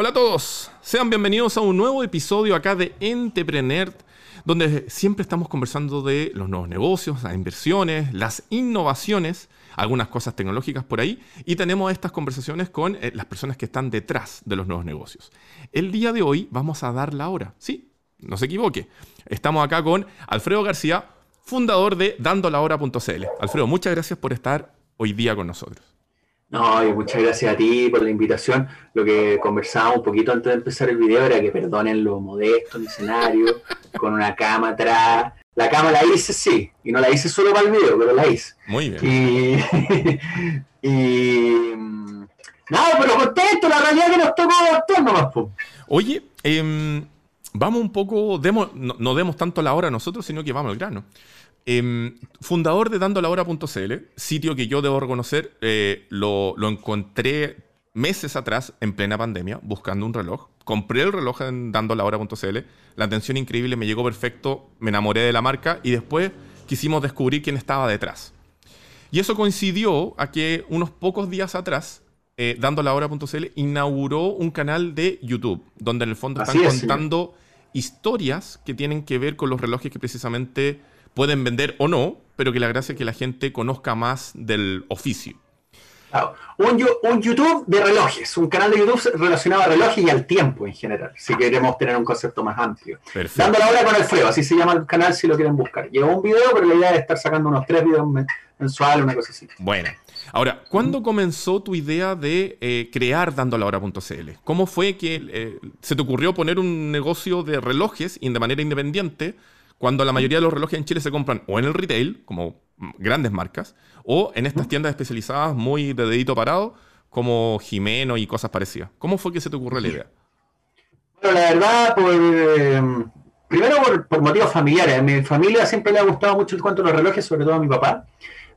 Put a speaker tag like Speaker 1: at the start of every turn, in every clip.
Speaker 1: Hola a todos, sean bienvenidos a un nuevo episodio acá de Entrepreneur, donde siempre estamos conversando de los nuevos negocios, las inversiones, las innovaciones, algunas cosas tecnológicas por ahí, y tenemos estas conversaciones con eh, las personas que están detrás de los nuevos negocios. El día de hoy vamos a dar la hora, sí, no se equivoque. Estamos acá con Alfredo García, fundador de dandolahora.cl. Alfredo, muchas gracias por estar hoy día con nosotros.
Speaker 2: No, y muchas gracias a ti por la invitación. Lo que conversábamos un poquito antes de empezar el video era que perdonen lo modesto en el escenario, con una cama atrás. La cama la hice, sí, y no la hice solo para el video, pero la hice.
Speaker 1: Muy bien.
Speaker 2: Y, y nada, pero contento, la realidad es que nos tocó actuar nomás. Po.
Speaker 1: Oye, em, vamos un poco, demos, no, no demos tanto la hora a nosotros, sino que vamos al grano. Eh, fundador de dandolahora.cl, sitio que yo debo reconocer, eh, lo, lo, encontré meses atrás, en plena pandemia, buscando un reloj. Compré el reloj en dandolahora.cl, la atención increíble, me llegó perfecto, me enamoré de la marca y después quisimos descubrir quién estaba detrás. Y eso coincidió a que unos pocos días atrás, eh, dandolahora.cl inauguró un canal de YouTube, donde en el fondo están es, contando historias que tienen que ver con los relojes que precisamente pueden vender o no, pero que la gracia es que la gente conozca más del oficio.
Speaker 2: Claro. Un, un, YouTube de relojes, un canal de YouTube relacionado a relojes y al tiempo en general, si queremos tener un concepto más amplio.
Speaker 1: Perfecto.
Speaker 2: Dando la hora con Alfredo, así se llama el canal si lo quieren buscar. Llevo un video, pero la idea es estar sacando unos tres videos mensuales, una cosa así.
Speaker 1: Bueno. Ahora, ¿cuándo comenzó tu idea de eh, crear dandolahora.cl? ¿Cómo fue que eh, se te ocurrió poner un negocio de relojes de manera independiente cuando la mayoría de los relojes en Chile se compran o en el retail, como grandes marcas, o en estas tiendas especializadas muy de dedito parado, como Jimeno y cosas parecidas. ¿Cómo fue que se te ocurrió la idea?
Speaker 2: Bueno, la verdad, por, eh, primero por, por, motivos familiares. A mi familia siempre le ha gustado mucho el cuento de los relojes, sobre todo a mi papá.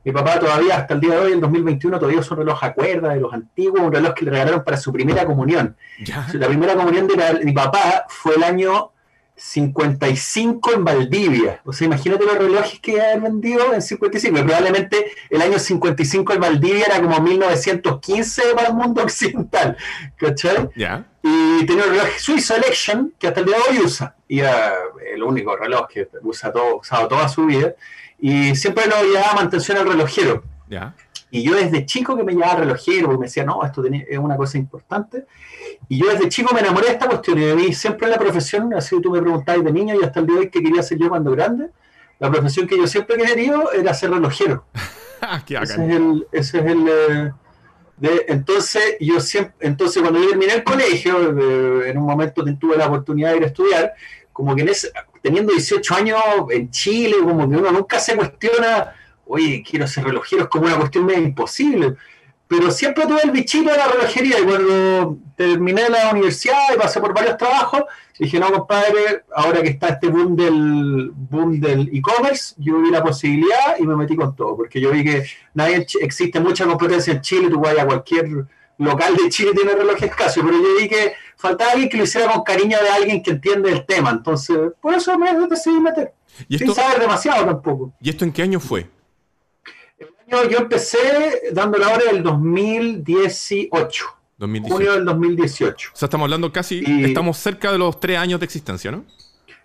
Speaker 2: Mi papá todavía, hasta el día de hoy, en 2021, todavía usa un reloj a cuerda de los antiguos, un reloj que le regalaron para su primera comunión.
Speaker 1: ¿Ya?
Speaker 2: La primera comunión de, la, de mi papá fue el año 55 en Valdivia. O sea, imagínate los relojes que han vendido en 55. Y probablemente el año 55 en Valdivia era como 1915 para el mundo occidental. ¿Cachai?
Speaker 1: Yeah.
Speaker 2: Y tenía un reloj Swiss Election que hasta el día de hoy usa. Y era el único reloj que usa todo, usado toda su vida. Y siempre lo llamaba mantención al relojero.
Speaker 1: Yeah.
Speaker 2: Y yo desde chico que me llamaba relojero, porque me decía, no, esto es una cosa importante. Y yo desde chico me enamoré de esta cuestión. Y de mí siempre en la profesión, así tú me preguntabas de niño y hasta el día de hoy qué quería ser yo cuando grande, la profesión que yo siempre querido era ser relojero.
Speaker 1: qué
Speaker 2: ese, es el, ese es el eh, de, entonces yo siempre, entonces cuando yo terminé el colegio, de, en un momento tuve la oportunidad de ir a estudiar, como que en ese, teniendo 18 años en Chile, como que uno nunca se cuestiona oye, quiero ser relojero, es como una cuestión medio imposible. Pero siempre tuve el bichito de la relojería y cuando terminé la universidad y pasé por varios trabajos, dije, no, compadre, ahora que está este boom del boom del e-commerce, yo vi la posibilidad y me metí con todo, porque yo vi que nadie existe mucha competencia en Chile, tú vas a cualquier local de Chile tiene relojes escasos, pero yo vi que faltaba alguien que lo hiciera con cariño de alguien que entiende el tema, entonces por eso me decidí meter.
Speaker 1: ¿Y esto,
Speaker 2: sin saber demasiado tampoco.
Speaker 1: ¿Y esto en qué año fue?
Speaker 2: Año, yo empecé dando la hora del 2018.
Speaker 1: 2018.
Speaker 2: Junio del 2018.
Speaker 1: O sea, estamos hablando casi, y, estamos cerca de los tres años de existencia, ¿no?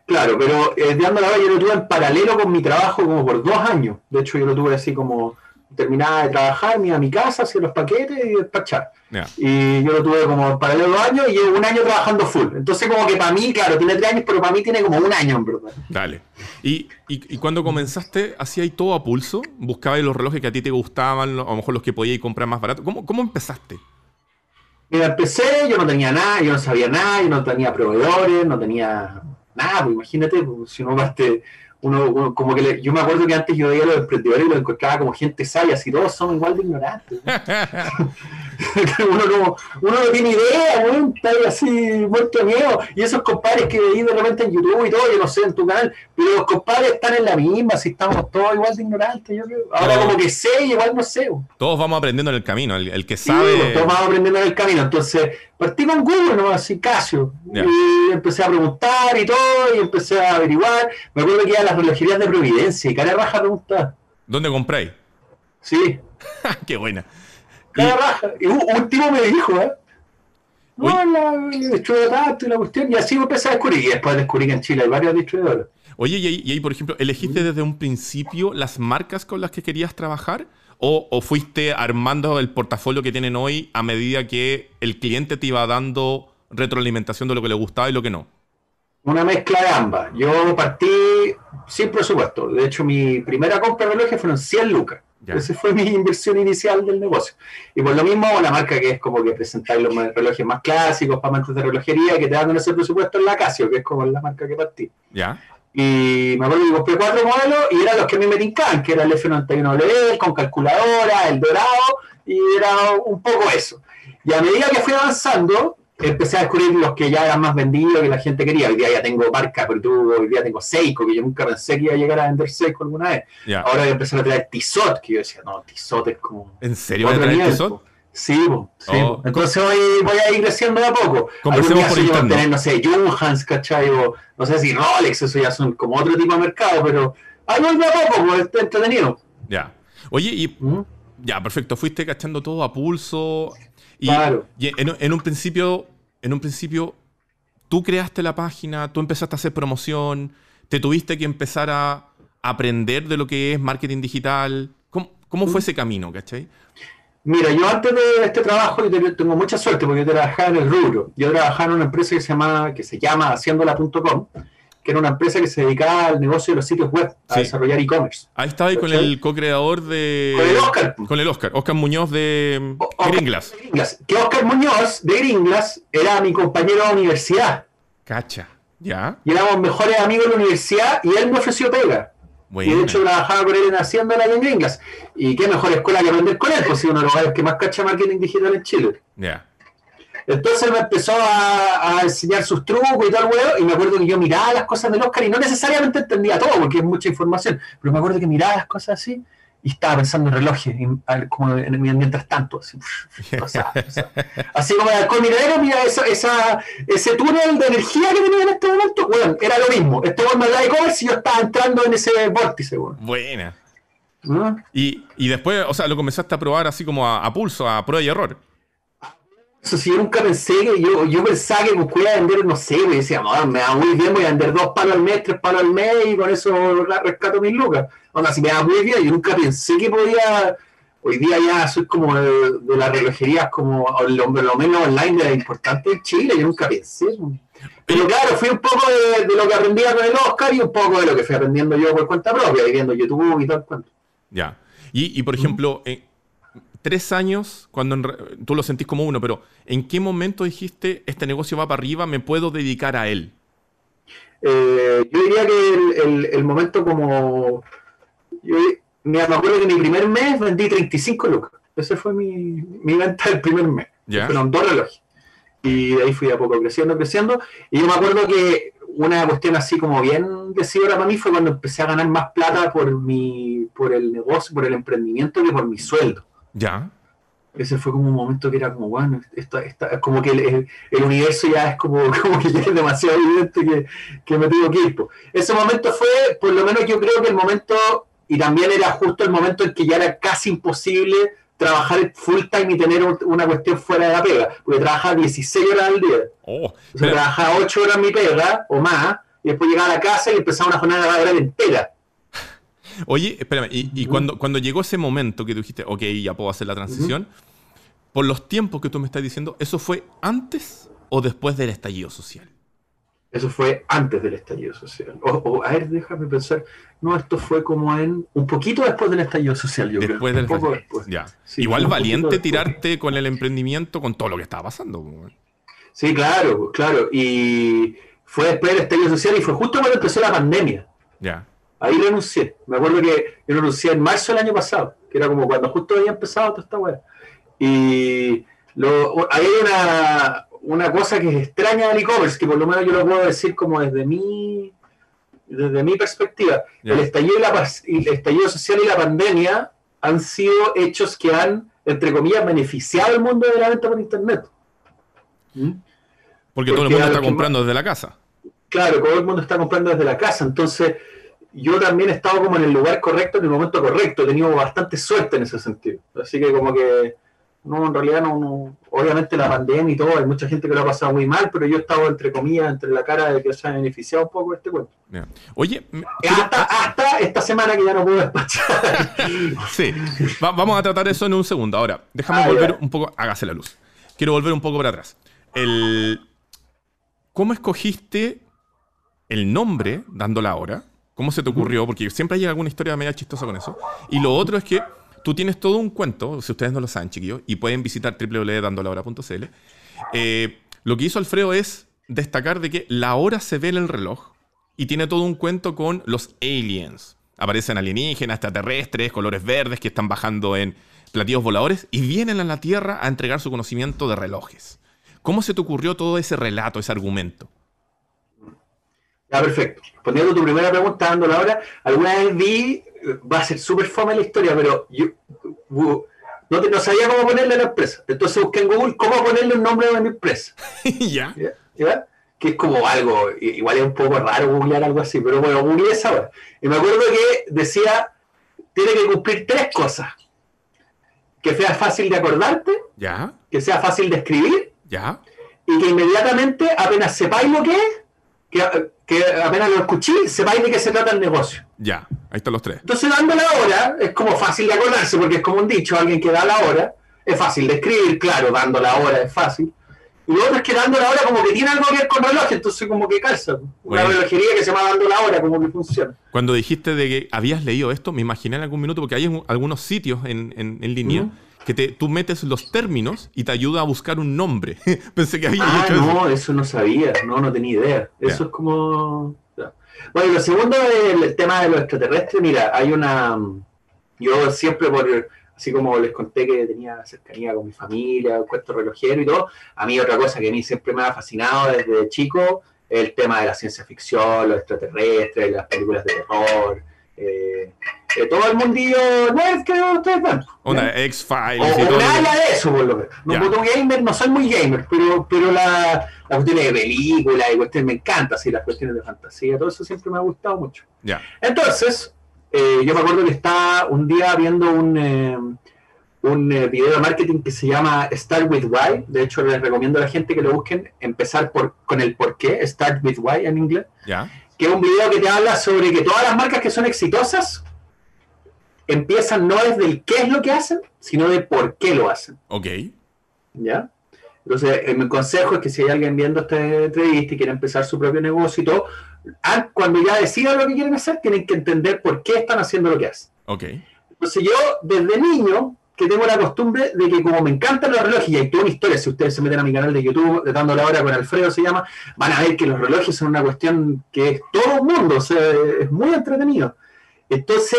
Speaker 2: Claro, pero eh, dando la hora yo lo tuve en paralelo con mi trabajo como por dos años. De hecho, yo lo tuve así como terminaba de trabajar, me iba a mi casa, hacía los paquetes y despachar.
Speaker 1: Yeah.
Speaker 2: Y yo lo tuve como paralelo dos años y llevo un año trabajando full. Entonces, como que para mí, claro, tiene tres años, pero para mí tiene como un año, en verdad.
Speaker 1: Dale. Y, y, y cuando comenzaste, ¿hacías todo a pulso? ¿Buscabas los relojes que a ti te gustaban, a lo mejor los que podías comprar más barato? ¿Cómo, cómo empezaste?
Speaker 2: Mira, empecé, yo no tenía nada, yo no sabía nada, yo no tenía proveedores, no tenía nada, pues imagínate, pues, si uno parte uno, como que le, yo me acuerdo que antes yo veía a los emprendedores y los encontraba como gente sabia, si todos son igual de ignorantes. uno, no, uno no tiene idea, weón, está así muerto de miedo. Y esos compadres que veis de repente en YouTube y todo, yo no sé, en tu canal, pero los compadres están en la misma, si estamos todos igual de ignorantes, yo creo. Ahora no. como que sé y igual no sé. Weón.
Speaker 1: Todos vamos aprendiendo en el camino, el, el que sabe...
Speaker 2: Sí, todos vamos aprendiendo en el camino, entonces partí con Google, ¿no? Así, Casio. Yeah. Y empecé a preguntar y todo, y empecé a averiguar. Me acuerdo que iba a las relojerías de Providencia y cara raja preguntar.
Speaker 1: ¿Dónde compráis?
Speaker 2: Sí.
Speaker 1: Qué buena.
Speaker 2: Y... raja. Y un, un tipo me dijo, ¿eh? No, la, tanto y la cuestión. Y así empecé a descubrir. Y después descubrí que en Chile hay varios distribuidores.
Speaker 1: Oye, y ahí, y ahí, por ejemplo, ¿elegiste desde un principio las marcas con las que querías trabajar? O, ¿O fuiste armando el portafolio que tienen hoy a medida que el cliente te iba dando retroalimentación de lo que le gustaba y lo que no?
Speaker 2: Una mezcla de ambas. Yo partí sin presupuesto. De hecho, mi primera compra de relojes fueron 100 lucas.
Speaker 1: Ya.
Speaker 2: Esa fue mi inversión inicial del negocio. Y por lo mismo, una marca que es como que presentáis los relojes más clásicos para amantes de relojería que te dan ese presupuesto en la Casio, que es como la marca que partí.
Speaker 1: ¿Ya?
Speaker 2: Y me acuerdo que compré cuatro modelos y eran los que a mí me tincaban, que era el F91W, con calculadora, el dorado, y era un poco eso. Y a medida que fui avanzando, empecé a descubrir los que ya eran más vendidos, que la gente quería. Hoy día ya tengo marca, pero tú, hoy día tengo Seiko, que yo nunca pensé que iba a llegar a vender Seiko alguna vez. Ahora que empezaron a traer Tissot, que yo decía, no, Tissot es como...
Speaker 1: ¿En serio vas a traer
Speaker 2: nivel,
Speaker 1: Tissot?
Speaker 2: po. Sí, po, sí.
Speaker 1: Oh.
Speaker 2: Entonces hoy voy a ir creciendo de a poco.
Speaker 1: Conversemos por interno.
Speaker 2: tener, no sé, Junghans, ¿cachai? O no sé si Rolex, eso ya son como otro tipo de mercado, pero ahí voy de a poco, pues está entretenido.
Speaker 1: Ya. Oye, y
Speaker 2: ¿Mm?
Speaker 1: ya, perfecto. Fuiste cachando todo a pulso. Y,
Speaker 2: Claro.
Speaker 1: y en, en un principio, en un principio, tú creaste la página, tú empezaste a hacer promoción, te tuviste que empezar a aprender de lo que es marketing digital. ¿Cómo, cómo fue ese camino, cachai?
Speaker 2: Mira, yo antes de este trabajo yo te- tengo mucha suerte porque yo trabajaba en el rubro. Yo trabajaba en una empresa que se llama, que se llama Haciéndola.com, que era una empresa que se dedicaba al negocio de los sitios web, a
Speaker 1: Sí.
Speaker 2: desarrollar e-commerce.
Speaker 1: Ahí estaba ahí con el co-creador de.
Speaker 2: Con el Oscar.
Speaker 1: Con el Oscar. Oscar Muñoz de
Speaker 2: Oscar
Speaker 1: Gringlas.
Speaker 2: de Gringlas. Que Oscar Muñoz de Gringlas era mi compañero de universidad.
Speaker 1: Cacha. ¿Ya?
Speaker 2: Y éramos mejores amigos de la universidad y él me ofreció pega. Y de hecho trabajaba con él en Haciéndola y en Gringlas. Y qué mejor escuela que aprender con él, pues si uno de los lugares que más cacha marketing digital en Chile.
Speaker 1: Ya.
Speaker 2: Entonces él me empezó a, a enseñar sus trucos y todo el huevo, y me acuerdo que yo miraba las cosas del Oscar y no necesariamente entendía todo, porque es mucha información, pero me acuerdo que miraba las cosas así y estaba pensando en relojes, como en- mientras tanto, así, así como el miradero, mira esa, esa, ese túnel de energía que tenía en este momento, bueno, era lo mismo, este me hablaba de e-commerce y yo estaba entrando en ese vórtice, weón.
Speaker 1: Buena.
Speaker 2: ¿no?
Speaker 1: Y, y después, o sea, lo comenzaste a probar así como a, a pulso, a prueba y error.
Speaker 2: Eso sí, yo nunca pensé que yo, yo pensaba que podía vender, no sé, güey, decía, "No, me va muy bien, voy a vender dos palos al mes, tres palos al mes y con eso la- rescato mis lucas. Onda, si me va muy bien, yo nunca pensé que podía. Hoy día ya soy como de, las relojerías, como o lo, lo menos online de importante en Chile, yo nunca pensé. Pero claro, fui un poco de, lo que aprendía con el Oscar y un poco de lo que fui aprendiendo yo por cuenta propia, y viendo YouTube y todo el cuento.
Speaker 1: Ya. Y, y, por ejemplo, en tres años, cuando en tú lo sentís como uno, pero ¿en qué momento dijiste, este negocio va para arriba, me puedo dedicar a él?
Speaker 2: Eh, yo diría que el, el- el momento como... Yo, me acuerdo que mi primer mes vendí 35 lucas. Ese fue mi, mi venta del primer mes.
Speaker 1: Ya.
Speaker 2: Fueron dos relojes. Y de ahí fui a poco creciendo, creciendo. Y yo me acuerdo que una cuestión así como bien decidora para mí fue cuando empecé a ganar más plata por mi por el negocio, por el emprendimiento que por mi sueldo.
Speaker 1: Ya.
Speaker 2: Ese fue como un momento que era como, bueno, esto, esta- como que el, universo ya es como, como que ya es demasiado evidente que, que me tengo que ir. Ese momento fue, por lo menos yo creo que el momento, y también era justo el momento en que ya era casi imposible trabajar full time y tener un- una cuestión fuera de la pega, porque trabajaba 16 horas al día.
Speaker 1: Oh,
Speaker 2: O sea, trabajaba 8 horas mi pega o más, y después llegaba a la casa y empezaba una jornada laboral entera.
Speaker 1: Oye, espérame, y, y cuando, cuando llegó ese momento que tú dijiste, ok, ya puedo hacer la transición, por los tiempos que tú me estás diciendo, ¿eso fue antes o después del estallido social?
Speaker 2: Eso fue antes del estallido social. O, o, a ver, déjame pensar. No, esto fue como en. Un poquito después del estallido social, yo
Speaker 1: Después
Speaker 2: creo.
Speaker 1: del
Speaker 2: Un poco después.
Speaker 1: Ya.
Speaker 2: Sí,
Speaker 1: Igual valiente tirarte con el emprendimiento, con todo lo que estaba pasando.
Speaker 2: Sí, claro, claro. Y fue después del estallido social y fue justo cuando empezó la pandemia.
Speaker 1: Ya.
Speaker 2: Ahí renuncié. Me acuerdo que yo renuncié en marzo del año pasado, que era como cuando justo había empezado toda esta weá. Y lo, hay una, una cosa que es extraña del e-commerce, que por lo menos yo lo puedo decir como desde mi, desde mi perspectiva. El, estallido y la pas- el estallido social y la pandemia han sido hechos que han, entre comillas, beneficiado al mundo de la venta por Internet. ¿Mm?
Speaker 1: Porque, todo el
Speaker 2: Porque
Speaker 1: mundo está comprando desde la casa.
Speaker 2: Claro, todo el mundo está comprando desde la casa, entonces yo también he estado como en el lugar correcto en el momento correcto, he tenido bastante suerte en ese sentido. Así que como que no, en realidad no, no, obviamente la pandemia y todo, hay mucha gente que lo ha pasado muy mal, pero yo he estado entre comillas, entre la cara de que se ha beneficiado un poco este cuento.
Speaker 1: Oye, me-
Speaker 2: Hasta, hasta esta semana que ya no puedo despachar.
Speaker 1: Sí, Va- vamos a tratar eso en un segundo. Ahora, déjame
Speaker 2: Ah,
Speaker 1: volver un poco. Hágase la luz. Quiero volver un poco para atrás. El, ¿Cómo escogiste el nombre dando la hora? ¿Cómo se te ocurrió? Porque siempre hay alguna historia media chistosa con eso. Y lo otro es que tú tienes todo un cuento, si ustedes no lo saben, chiquillos, y pueden visitar www.dandolahora.cl. Eh, lo que hizo Alfredo es destacar de que la hora se ve en el reloj y tiene todo un cuento con los aliens. Aparecen alienígenas, extraterrestres, colores verdes que están bajando en platillos voladores y vienen a la Tierra a entregar su conocimiento de relojes. ¿Cómo se te ocurrió todo ese relato, ese argumento?
Speaker 2: Ya, perfecto. Respondiendo a tu primera pregunta, dando la hora, alguna vez vi, eh, va a ser súper fome la historia, pero yo no, te- no sabía cómo ponerle a la empresa. Entonces busqué en Google cómo ponerle un nombre a mi empresa.
Speaker 1: ya.
Speaker 2: ¿ya? ¿Ya? Que es como algo, igual es un poco raro googlear algo así, pero bueno, googleé esa hora. Y me acuerdo que decía, tiene que cumplir tres cosas. Que sea fácil de acordarte,
Speaker 1: Ya.
Speaker 2: que sea fácil de escribir
Speaker 1: Ya.
Speaker 2: y que inmediatamente, apenas sepáis lo que es, que, que apenas lo escuché, sepáis de qué se trata el negocio.
Speaker 1: Ya. Ahí están los tres.
Speaker 2: Entonces, dando la hora, es como fácil de acordarse, porque es como un dicho, alguien que da la hora, es fácil de escribir, claro, dando la hora es fácil. Y otro es que dando la hora como que tiene algo que ver con reloj, entonces como que calza. Una
Speaker 1: Bueno.
Speaker 2: relojería que se llama dando la hora, como que funciona.
Speaker 1: Cuando dijiste de que habías leído esto, me imaginé en algún minuto, porque hay un- algunos sitios en, en- en línea
Speaker 2: Ujú.
Speaker 1: Que te, tú metes los términos y te ayuda a buscar un nombre. Pensé que había
Speaker 2: Ah,
Speaker 1: hecho
Speaker 2: no, eso no sabía, no, no tenía idea. Eso es como... Bueno, lo segundo es el tema de los extraterrestres. Mira, hay una... Yo siempre por... Así como les conté que tenía cercanía con mi familia, cuento relojero y todo, a mí otra cosa que a mí siempre me ha fascinado desde chico es el tema de la ciencia ficción, los extraterrestres, las películas de terror, eh, eh, todo el mundillo nerd que ustedes ven. ¿ya?
Speaker 1: X-Files
Speaker 2: O,
Speaker 1: y todo.
Speaker 2: nada de eso, por lo menos. No, como gamer, no soy muy gamer, pero, pero la, la cuestiones de películas y cuestiones me encanta, así, las cuestiones de fantasía, todo eso siempre me ha gustado mucho.
Speaker 1: Ya.
Speaker 2: Entonces, eh, yo me acuerdo que estaba un día viendo un, eh, un eh, video de marketing que se llama Start with Why. De hecho, les recomiendo a la gente que lo busquen, empezar por, con el por qué, Start with Why en inglés
Speaker 1: Ya.
Speaker 2: Que es un video que te habla sobre que todas las marcas que son exitosas empiezan no desde el qué es lo que hacen, sino de por qué lo hacen.
Speaker 1: Ok.
Speaker 2: ¿Ya? Entonces, eh, mi consejo es que si hay alguien viendo esta entrevista y quiere empezar su propio negocio y todo, an- cuando ya decidan lo que quieren hacer, tienen que entender por qué están haciendo lo que hacen.
Speaker 1: Ok.
Speaker 2: Entonces yo, desde niño, que tengo la costumbre de que como me encantan los relojes, y hay toda una historia, si ustedes se meten a mi canal de YouTube, de Dando la Hora con Alfredo se llama, van a ver que los relojes son una cuestión que es todo un mundo, o sea, es muy entretenido. Entonces,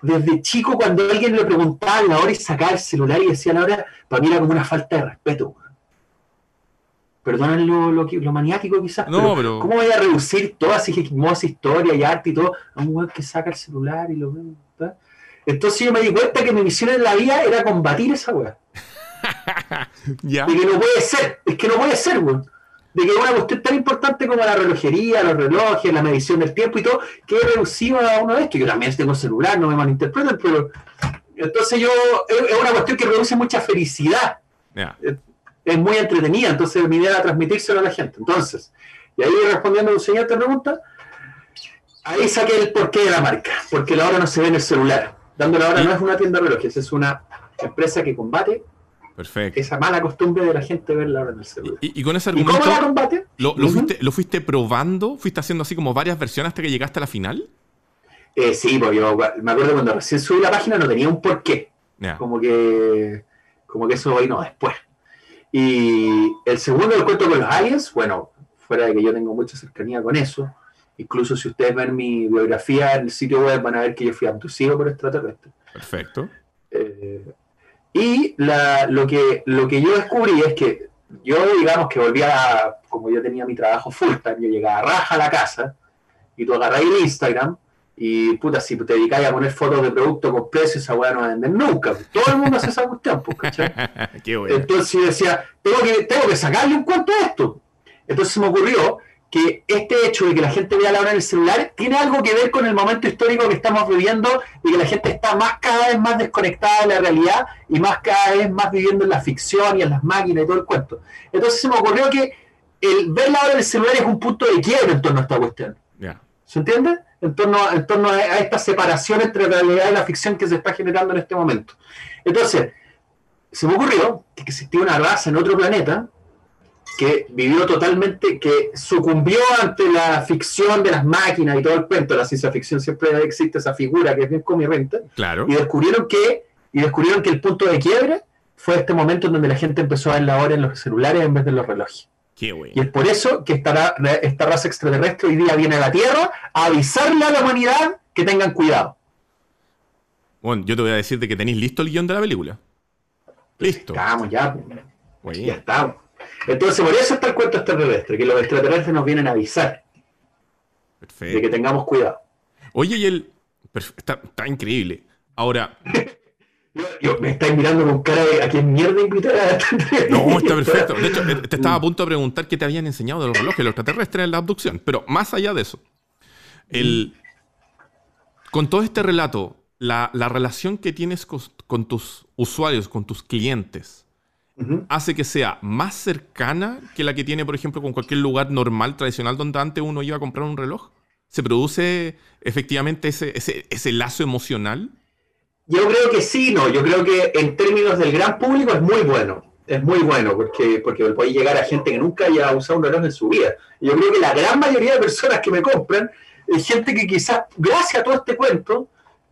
Speaker 2: desde chico, cuando alguien le preguntaba la hora y sacaba el celular y decía la hora, para mí era como una falta de respeto. Perdonen lo, lo, que- lo maniático quizás,
Speaker 1: No, pero-
Speaker 2: ¿cómo voy a reducir toda esa hermosa historia y arte y todo a un weón que saca el celular y lo ve? Entonces yo me di cuenta que mi misión en la vida era combatir esa weá. De que no puede ser, es que no puede ser, weón. De que una cuestión tan importante como la relojería, los relojes, la medición del tiempo y todo, que es reducido a uno de estos. Yo también tengo celular, no me malinterpreten, pero. Entonces yo. Es una cuestión que produce mucha felicidad.
Speaker 1: Ya.
Speaker 2: Es muy entretenida, entonces mi idea era transmitírselo a la gente. Entonces, y ahí respondiendo a tu siguiente pregunta, ahí saqué el porqué de la marca. Porque la hora no se ve en el celular. Dando la hora no es una tienda de relojes, es una empresa que combate
Speaker 1: Perfecto.
Speaker 2: esa mala costumbre de la gente ver la hora en el celular.
Speaker 1: Y, y con ese
Speaker 2: ¿Y cómo
Speaker 1: argumento,
Speaker 2: la combate?
Speaker 1: ¿lo, fuiste, ¿lo fuiste probando? ¿Fuiste haciendo así como varias versiones hasta que llegaste a la final?
Speaker 2: Eh, sí, pues yo me acuerdo cuando recién subí la página no tenía un porqué. Como que, como que eso vino después. Y el segundo, el cuento con los aliens, bueno, fuera de que yo tengo mucha cercanía con eso, incluso si ustedes ven mi biografía en el sitio web van a ver que yo fui abducido por extraterrestres.
Speaker 1: Perfecto.
Speaker 2: Eh, y la- lo, que, lo que yo descubrí es que yo, digamos que volvía, a- como yo tenía mi trabajo full time, yo llegaba a raja a la casa y tú agarras el Instagram y puta, si te dedicas a poner fotos de productos con precios, esa weá no va a vender nunca. Todo el mundo hace esa cuestión, pues, ¿cachai?
Speaker 1: Qué bueno.
Speaker 2: Entonces yo decía, tengo que, tengo que sacarle un cuento a esto. Entonces se me ocurrió que este hecho de que la gente vea la hora en el celular tiene algo que ver con el momento histórico que estamos viviendo, de que la gente está más cada vez más desconectada de la realidad y más cada vez más viviendo en la ficción y en las máquinas y todo el cuento. Entonces se me ocurrió que el ver la hora en el celular es un punto de quiebre en torno a esta cuestión. ¿Se entiende? En torno, en torno a, esta separación entre la realidad y la ficción que se está generando en este momento. Entonces, se me ocurrió que existía una raza en otro planeta que vivió totalmente, que sucumbió ante la ficción de las máquinas y todo el cuento, la ciencia ficción siempre existe esa figura que es bien comirrente,
Speaker 1: claro.
Speaker 2: y descubrieron que, y descubrieron que el punto de quiebre fue este momento en donde la gente empezó a ver la hora en los celulares en vez de los relojes.
Speaker 1: Qué bueno.
Speaker 2: Y es por eso que esta, esta raza extraterrestre hoy día viene a la Tierra a avisarle a la humanidad que tengan cuidado.
Speaker 1: Bueno, yo te voy a decir de que tenéis listo el guion de la película. Listo.
Speaker 2: Estamos ya. Ya estamos. Entonces, por eso está el cuento extraterrestre, que los extraterrestres nos vienen a avisar
Speaker 1: Perfecto.
Speaker 2: de que tengamos cuidado.
Speaker 1: Oye, y el. Está, increíble. Ahora.
Speaker 2: Yo, me estáis mirando con cara de a quién mierda invitar a
Speaker 1: No, está perfecto. De hecho, te estaba a punto de preguntar qué te habían enseñado de los relojes, los extraterrestres en la abducción. Pero más allá de eso, el, con todo este relato, la, relación que tienes con, tus usuarios, con tus clientes, hace que sea más cercana que la que tiene, por ejemplo, con cualquier lugar normal, tradicional, donde antes uno iba a comprar un reloj? ¿Se produce efectivamente ese, ese, lazo emocional?
Speaker 2: Yo creo que sí, no. Yo creo que en términos del gran público es muy bueno. Es muy bueno porque, porque puede llegar a gente que nunca haya usado un reloj en su vida. Yo creo que la gran mayoría de personas que me compran es gente que quizás, gracias a todo este cuento,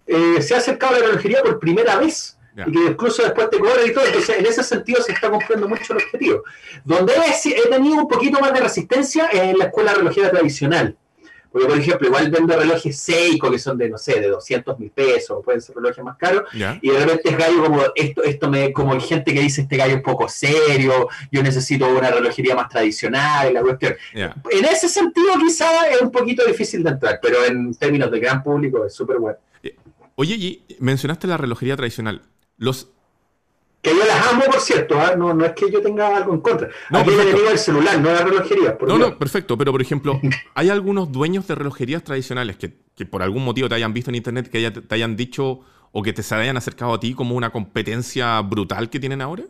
Speaker 2: eh, se ha acercado a la relojería por primera vez y que incluso después te cobran y todo. Entonces, en ese sentido se está cumpliendo mucho el objetivo. Donde he, tenido un poquito más de resistencia es en la escuela relojera tradicional. Porque, por ejemplo, igual vendo relojes Seiko que son de, no sé, de 200 mil pesos, pueden ser relojes más caros, y de repente es gallo como, esto, esto me, como hay gente que dice, este gallo es poco serio, yo necesito una relojería más tradicional, la cuestión. En ese sentido, quizá es un poquito difícil de entrar, pero en términos de gran público es súper bueno.
Speaker 1: Eh, oye, y mencionaste la relojería tradicional. Los
Speaker 2: que yo las amo, por cierto, ¿ah? no, no es que yo tenga algo en contra. No, Aquí le digo el celular, no la relojería.
Speaker 1: no, no, perfecto. Pero, por ejemplo, ¿hay algunos dueños de relojerías tradicionales que, por algún motivo te hayan visto en internet, que te hayan dicho o que te se hayan acercado a ti como una competencia brutal que tienen ahora?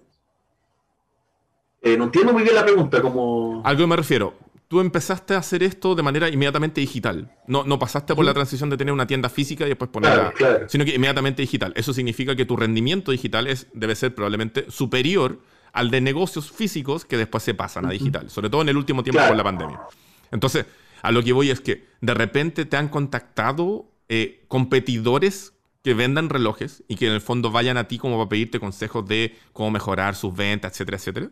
Speaker 2: Eh, no entiendo muy bien la pregunta, como...
Speaker 1: Algo que me refiero tú empezaste a hacer esto de manera inmediatamente digital. No, no pasaste por la transición de tener una tienda física y después ponerla, sino que inmediatamente digital. Eso significa que tu rendimiento digital es, debe ser probablemente superior al de negocios físicos que después se pasan a digital, sobre todo en el último tiempo con la pandemia. Entonces, a lo que voy es que de repente te han contactado eh, competidores que vendan relojes y que en el fondo vayan a ti como para pedirte consejos de cómo mejorar sus ventas, etcétera, etcétera.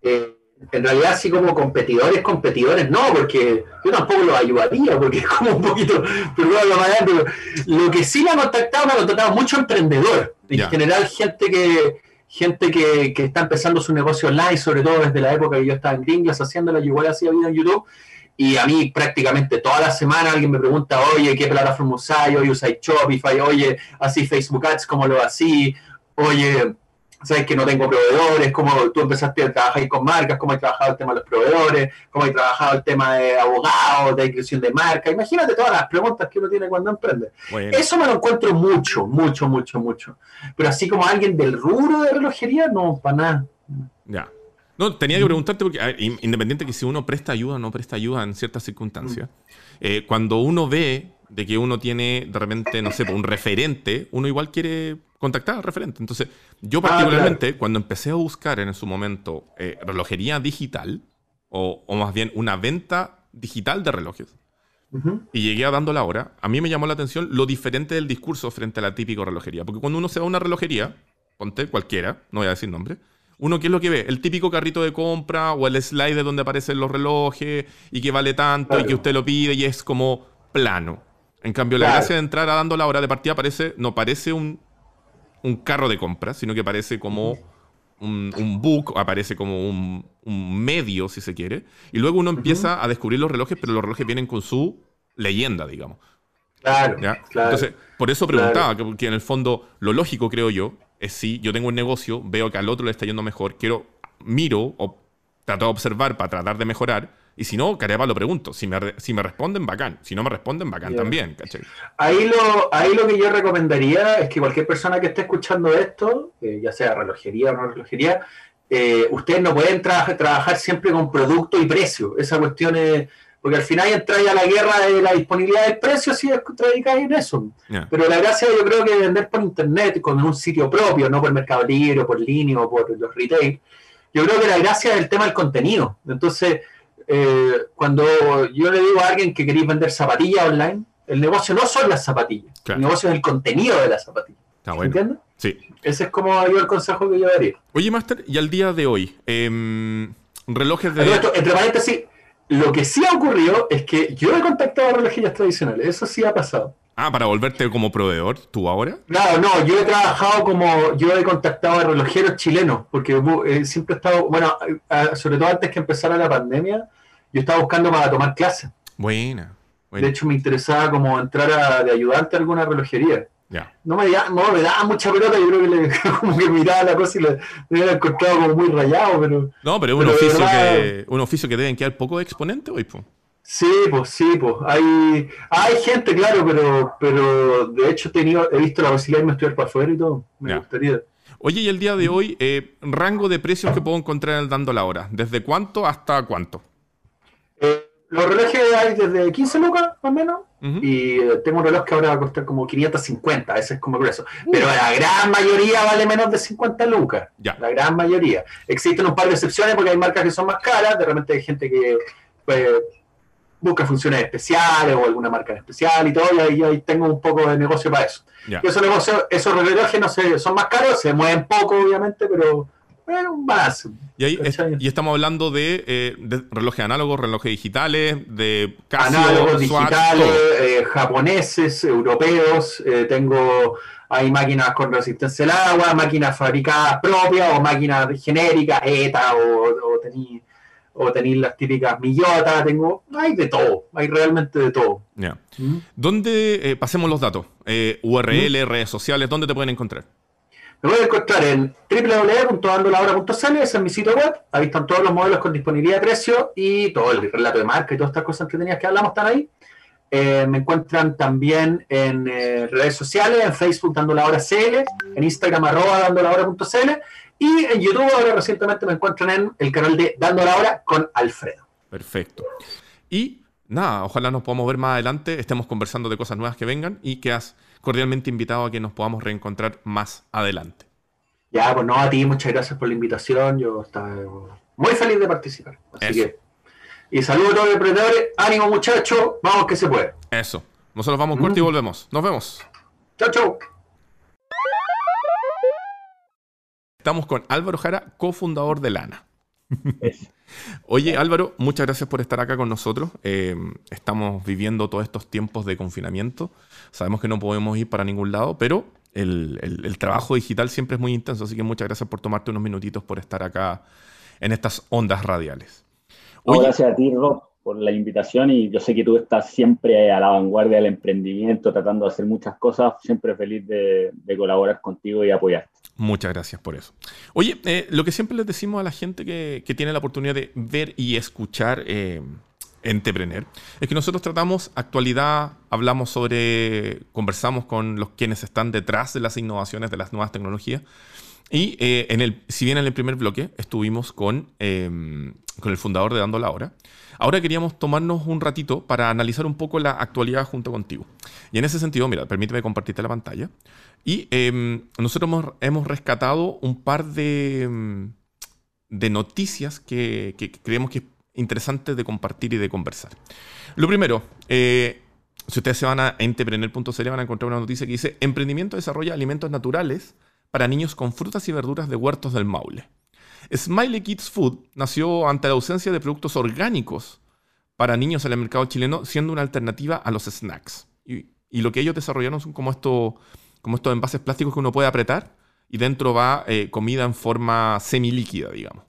Speaker 2: Eh, en realidad así como competidores, competidores no, porque yo tampoco los ayudaría, porque es como un poquito, pero lo que sí me ha contactado, me ha contactado mucho emprendedor, en general gente que gente que, que, está empezando su negocio online, sobre todo desde la época que yo estaba en Gringlas haciéndolo, yo igual hacía vida en YouTube, y a mí prácticamente toda la semana alguien me pregunta, oye, ¿qué plataforma usáis? Oye, usáis Shopify, oye, así Facebook Ads, ¿cómo lo así? Oye, sabes que no tengo proveedores, cómo tú empezaste a trabajar con marcas, cómo has trabajado el tema de los proveedores, cómo has trabajado el tema de abogados, de inscripción de marca. Imagínate todas las preguntas que uno tiene cuando emprende. Eso me lo encuentro mucho, mucho, mucho, mucho. Pero así como alguien del rubro de relojería, no, para nada.
Speaker 1: Ya. No, tenía que preguntarte porque, independiente que si uno presta ayuda o no presta ayuda en ciertas circunstancias, eh, cuando uno ve de que uno tiene de repente, no sé, un referente, uno igual quiere contactar al referente. Entonces, yo ah, particularmente, cuando empecé a buscar en su momento eh, relojería digital, o, más bien una venta digital de relojes, y llegué a dando la hora, a mí me llamó la atención lo diferente del discurso frente a la típica relojería. Porque cuando uno se va a una relojería, ponte cualquiera, no voy a decir nombre, uno qué es lo que ve? El típico carrito de compra o el slide donde aparecen los relojes y que vale tanto y que usted lo pide y es como plano. En cambio, la gracia de entrar a dando la hora de partida parece, no parece un, un carro de compra, sino que parece como un, un book, aparece como un, medio, si se quiere. Y luego uno empieza a descubrir los relojes, pero los relojes vienen con su leyenda, digamos.
Speaker 2: Claro,
Speaker 1: Entonces, por eso preguntaba, que, en el fondo lo lógico, creo yo, es si yo tengo un negocio, veo que al otro le está yendo mejor, quiero, miro o trato de observar para tratar de mejorar. Y si no, caramba, lo pregunto. Si me, si me responden, bacán. Si no me responden, bacán también. ¿cachai?
Speaker 2: Ahí lo, ahí lo que yo recomendaría es que cualquier persona que esté escuchando esto, eh, ya sea relojería o no relojería, eh, ustedes no pueden trabajar siempre con producto y precio. Esa cuestión es. Porque al final entráis a la guerra de la disponibilidad del precio si dedicáis en eso. Pero la gracia yo creo que vender por internet, con un sitio propio, no por Mercado Libre, por línea o por los retail, yo creo que la gracia es el tema del contenido. Entonces, eh, cuando yo le digo a alguien que queréis vender zapatillas online, el negocio no son las zapatillas, el negocio es el contenido de las zapatillas. ¿Entiendes?
Speaker 1: Sí.
Speaker 2: Ese es como yo el consejo que yo daría.
Speaker 1: Oye, Master, y al día de hoy, em, relojes de.
Speaker 2: entre paréntesis, lo que sí ha ocurrido es que yo he contactado a relojerías tradicionales, eso sí ha pasado.
Speaker 1: Ah, para volverte como proveedor, tú ahora.
Speaker 2: Claro, no, yo he trabajado como, yo he contactado a relojeros chilenos, porque eh, siempre he estado, bueno, sobre todo antes que empezara la pandemia, yo estaba buscando para tomar clases.
Speaker 1: Buena,
Speaker 2: De hecho, me interesaba como entrar a, de ayudante a alguna relojería. No, me, no me daba mucha pelota, yo creo que le, como que miraba la cosa y le, me hubiera encontrado como muy rayado, pero...
Speaker 1: No, pero es un, oficio, que, un oficio que deben quedar poco exponente hoy, pues.
Speaker 2: Sí, pues sí, pues hay, hay gente, claro, pero, pero de hecho he, tenido, he visto la posibilidad de estudiar para afuera y todo. Me gustaría.
Speaker 1: Oye, y el día de hoy, eh, rango de precios que puedo encontrar en el Dando la Hora, ¿desde cuánto hasta cuánto?
Speaker 2: Eh, los relojes hay desde 15 lucas, más o menos. Y eh, tengo un reloj que ahora va a costar como 550, ese es como grueso. Pero la gran mayoría vale menos de 50 lucas. La gran mayoría. Existen un par de excepciones porque hay marcas que son más caras. De repente hay gente que pues, busca funciones especiales o alguna marca especial y todo. Y ahí, tengo un poco de negocio para eso. esos negocios, esos relojes no sé, son más caros, se mueven poco, obviamente, pero un
Speaker 1: Y, ahí y estamos hablando de, eh, relojes análogos, relojes digitales, de
Speaker 2: Casio, Análogos digitales, eh, japoneses, europeos. Eh, tengo hay máquinas con resistencia al agua, máquinas fabricadas propias o máquinas genéricas, ETA o, o tenéis las típicas millotas, tengo, hay de todo, hay realmente de todo.
Speaker 1: ¿Mm? ¿Dónde, pasemos los datos, URL, ¿Mm? redes sociales, dónde te pueden encontrar?
Speaker 2: Me a encontrar en www.andolahora.cl, ese es mi sitio web. Ahí están todos los modelos con disponibilidad de precio y todo el relato de marca y todas estas cosas que tenías que hablamos están ahí. Eh, me encuentran también en eh, redes sociales, en Facebook dando la hora CL, en Instagram arroba dando la hora.cl y en YouTube ahora recientemente me encuentran en el canal de Dando la Hora con Alfredo.
Speaker 1: Perfecto. Y nada, ojalá nos podamos ver más adelante, estemos conversando de cosas nuevas que vengan y que has cordialmente invitado a que nos podamos reencontrar más adelante.
Speaker 2: Ya, pues no, a ti, muchas gracias por la invitación. Yo estaba muy feliz de participar. Así que. Y saludos a todos los emprendedores. Ánimo, muchachos. Vamos que se puede.
Speaker 1: Eso. Nosotros vamos corto y volvemos. Nos vemos.
Speaker 2: Chao, chao.
Speaker 1: Estamos con Álvaro Jara, cofundador de Lana. Oye, Álvaro, muchas gracias por estar acá con nosotros. Eh, estamos viviendo todos estos tiempos de confinamiento. Sabemos que no podemos ir para ningún lado, pero el, trabajo digital siempre es muy intenso, así que muchas gracias por tomarte unos minutitos por estar acá en estas ondas radiales.
Speaker 3: gracias a ti, Rob, por la invitación y yo sé que tú estás siempre a la vanguardia del emprendimiento, tratando de hacer muchas cosas, siempre feliz de colaborar contigo y apoyarte.
Speaker 1: Muchas gracias por eso. Oye, eh, lo que siempre les decimos a la gente que, tiene la oportunidad de ver y escuchar eh, Entrepreneur es que nosotros tratamos actualidad, hablamos sobre, conversamos con los quienes están detrás de las innovaciones de las nuevas tecnologías. Y eh, en el, si bien en el primer bloque estuvimos con, em, con el fundador de Dando la Hora, ahora queríamos tomarnos un ratito para analizar un poco la actualidad junto contigo. Y en ese sentido, mira, permíteme compartirte la pantalla. Y em, nosotros hemos, rescatado un par de, em, de noticias que, creemos que es interesante de compartir y de conversar. Lo primero, eh, si ustedes se van a entrepreneur.cl van a encontrar una noticia que dice, emprendimiento desarrolla alimentos naturales para niños con frutas y verduras de huertos del Maule. Smiley Kids Food nació ante la ausencia de productos orgánicos para niños en el mercado chileno, siendo una alternativa a los snacks. Y, y lo que ellos desarrollaron son como esto como estos envases plásticos que uno puede apretar y dentro va eh, comida en forma semilíquida, digamos.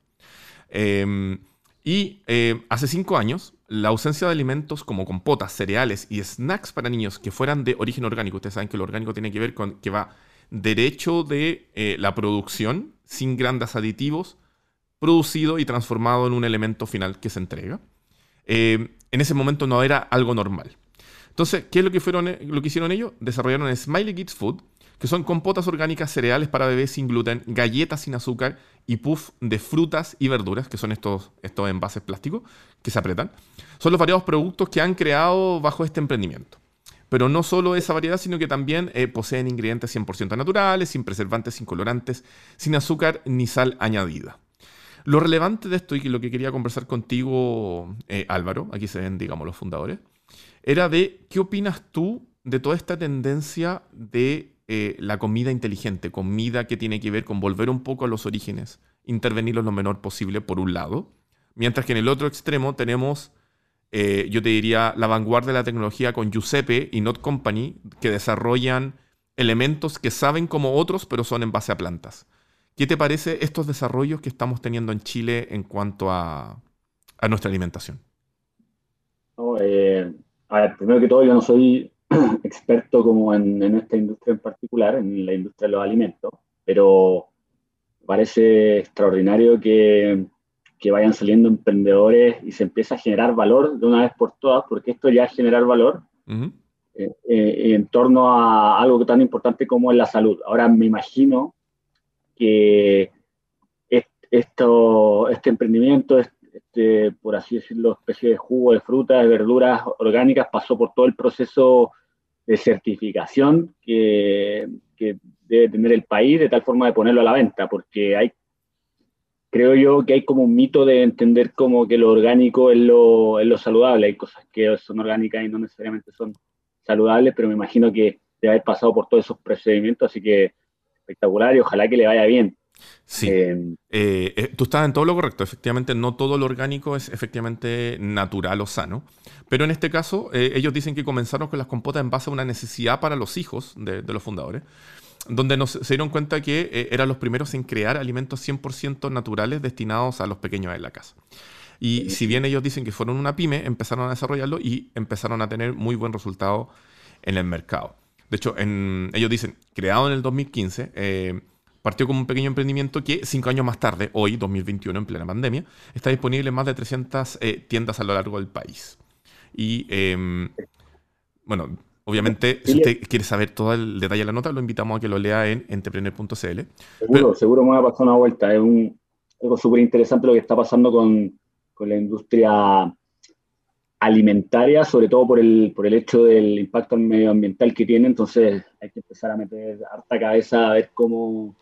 Speaker 1: Em, y eh, hace cinco años, la ausencia de alimentos como compotas, cereales y snacks para niños que fueran de origen orgánico, ustedes saben que lo orgánico tiene que ver con que va derecho de eh, la producción, sin grandes aditivos, producido y transformado en un elemento final que se entrega. Eh, en ese momento no era algo normal. Entonces, ¿qué es lo que, fueron, eh, lo que hicieron ellos? Desarrollaron Smiley Kids Food, que son compotas orgánicas cereales para bebés sin gluten, galletas sin azúcar y puff de frutas y verduras, que son estos, estos envases plásticos que se apretan. Son los variados productos que han creado bajo este emprendimiento. Pero no solo esa variedad, sino que también eh, poseen ingredientes 100% naturales, sin preservantes, sin colorantes, sin azúcar ni sal añadida. Lo relevante de esto y lo que quería conversar contigo, eh, Álvaro, aquí se ven, digamos, los fundadores, era de qué opinas tú de toda esta tendencia de eh, la comida inteligente, comida que tiene que ver con volver un poco a los orígenes, intervenirlos lo menor posible, por un lado, mientras que en el otro extremo tenemos eh, yo te diría, la vanguardia de la tecnología con Giuseppe y Not Company, que desarrollan elementos que saben como otros, pero son en base a plantas. ¿Qué te parece estos desarrollos que estamos teniendo en Chile en cuanto a, nuestra alimentación?
Speaker 3: Eh, a ver, primero que todo, yo no soy experto como en, en, esta industria en particular, en la industria de los alimentos, pero parece extraordinario que que vayan saliendo emprendedores y se empieza a generar valor de una vez por todas, porque esto ya es generar valor eh, eh, en torno a algo tan importante como es la salud. Ahora me imagino que esto, este emprendimiento, este, por así decirlo, especie de jugo de frutas, de verduras orgánicas, pasó por todo el proceso de certificación que, que debe tener el país de tal forma de ponerlo a la venta, porque hay creo yo que hay como un mito de entender como que lo orgánico es lo, es lo saludable. Hay cosas que son orgánicas y no necesariamente son saludables, pero me imagino que debe haber pasado por todos esos procedimientos, así que espectacular y ojalá que le vaya bien.
Speaker 1: Sí. Eh, eh, eh, tú estás en todo lo correcto. Efectivamente, no todo lo orgánico es efectivamente natural o sano. Pero en este caso, ellos dicen que comenzaron con las compotas en base a una necesidad para los hijos de, de los fundadores donde nos, se dieron cuenta que eh, eran los primeros en crear alimentos 100% naturales destinados a los pequeños de la casa. Y si bien ellos dicen que fueron una pyme, empezaron a desarrollarlo y empezaron a tener muy buen resultado en el mercado. De hecho, ellos dicen, creado en el 2015, eh, partió como un pequeño emprendimiento que cinco años más tarde, hoy, 2021, en plena pandemia, está disponible en más de 300 eh, tiendas a lo largo del país. Y em, bueno, Obviamente, si usted quiere saber todo el detalle de la nota, lo invitamos a que lo lea en entrepreneur.cl.
Speaker 3: Seguro, seguro me va a pasar una vuelta. Es un, algo súper interesante lo que está pasando con, con, la industria alimentaria, sobre todo por el, por el hecho del impacto medioambiental que tiene. Entonces, hay que empezar a meter harta cabeza a ver cómo,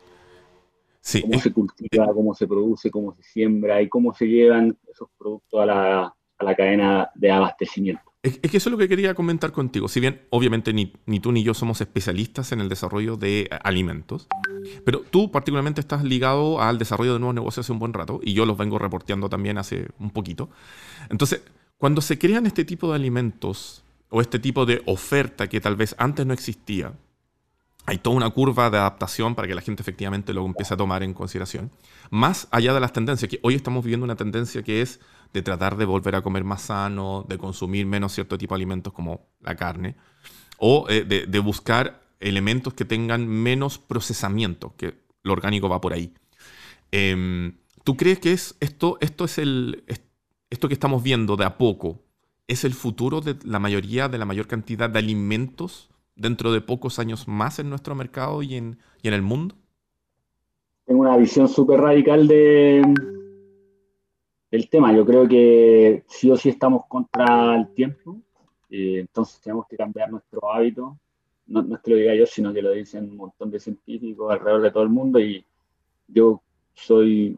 Speaker 3: cómo se cultiva, cómo se produce, cómo se siembra y cómo se llevan esos productos a la, a la cadena de abastecimiento.
Speaker 1: Es, que eso es lo que quería comentar contigo. Si bien, obviamente, ni, ni, tú ni yo somos especialistas en el desarrollo de alimentos, pero tú particularmente estás ligado al desarrollo de nuevos negocios hace un buen rato y yo los vengo reporteando también hace un poquito. Entonces, cuando se crean este tipo de alimentos o este tipo de oferta que tal vez antes no existía, hay toda una curva de adaptación para que la gente efectivamente lo empiece a tomar en consideración. Más allá de las tendencias, que hoy estamos viviendo una tendencia que es de tratar de volver a comer más sano, de consumir menos cierto tipo de alimentos como la carne, o eh, de, buscar elementos que tengan menos procesamiento, que lo orgánico va por ahí. Em, ¿Tú crees que es esto, esto es el esto que estamos viendo de a poco es el futuro de la mayoría de la mayor cantidad de alimentos dentro de pocos años más en nuestro mercado y en, y en el mundo?
Speaker 3: Tengo una visión súper radical de, el tema. Yo creo que sí o sí estamos contra el tiempo, eh, entonces tenemos que cambiar nuestro hábito. No, no es que lo diga yo, sino que lo dicen un montón de científicos alrededor de todo el mundo y yo soy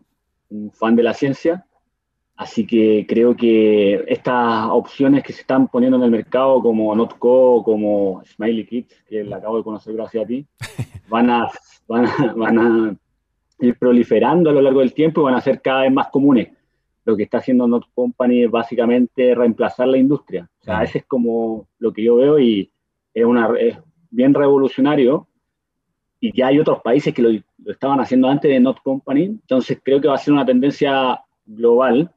Speaker 3: un fan de la ciencia, así que creo que estas opciones que se están poniendo en el mercado como Notco, como Smiley Kids, que la acabo de conocer gracias a ti, van a, van a, van a ir proliferando a lo largo del tiempo y van a ser cada vez más comunes lo que está haciendo Not Company es básicamente reemplazar la industria. O sea, ese es como lo que yo veo y es, una, bien revolucionario. Y ya hay otros países que lo, estaban haciendo antes de Not Company. Entonces creo que va a ser una tendencia global.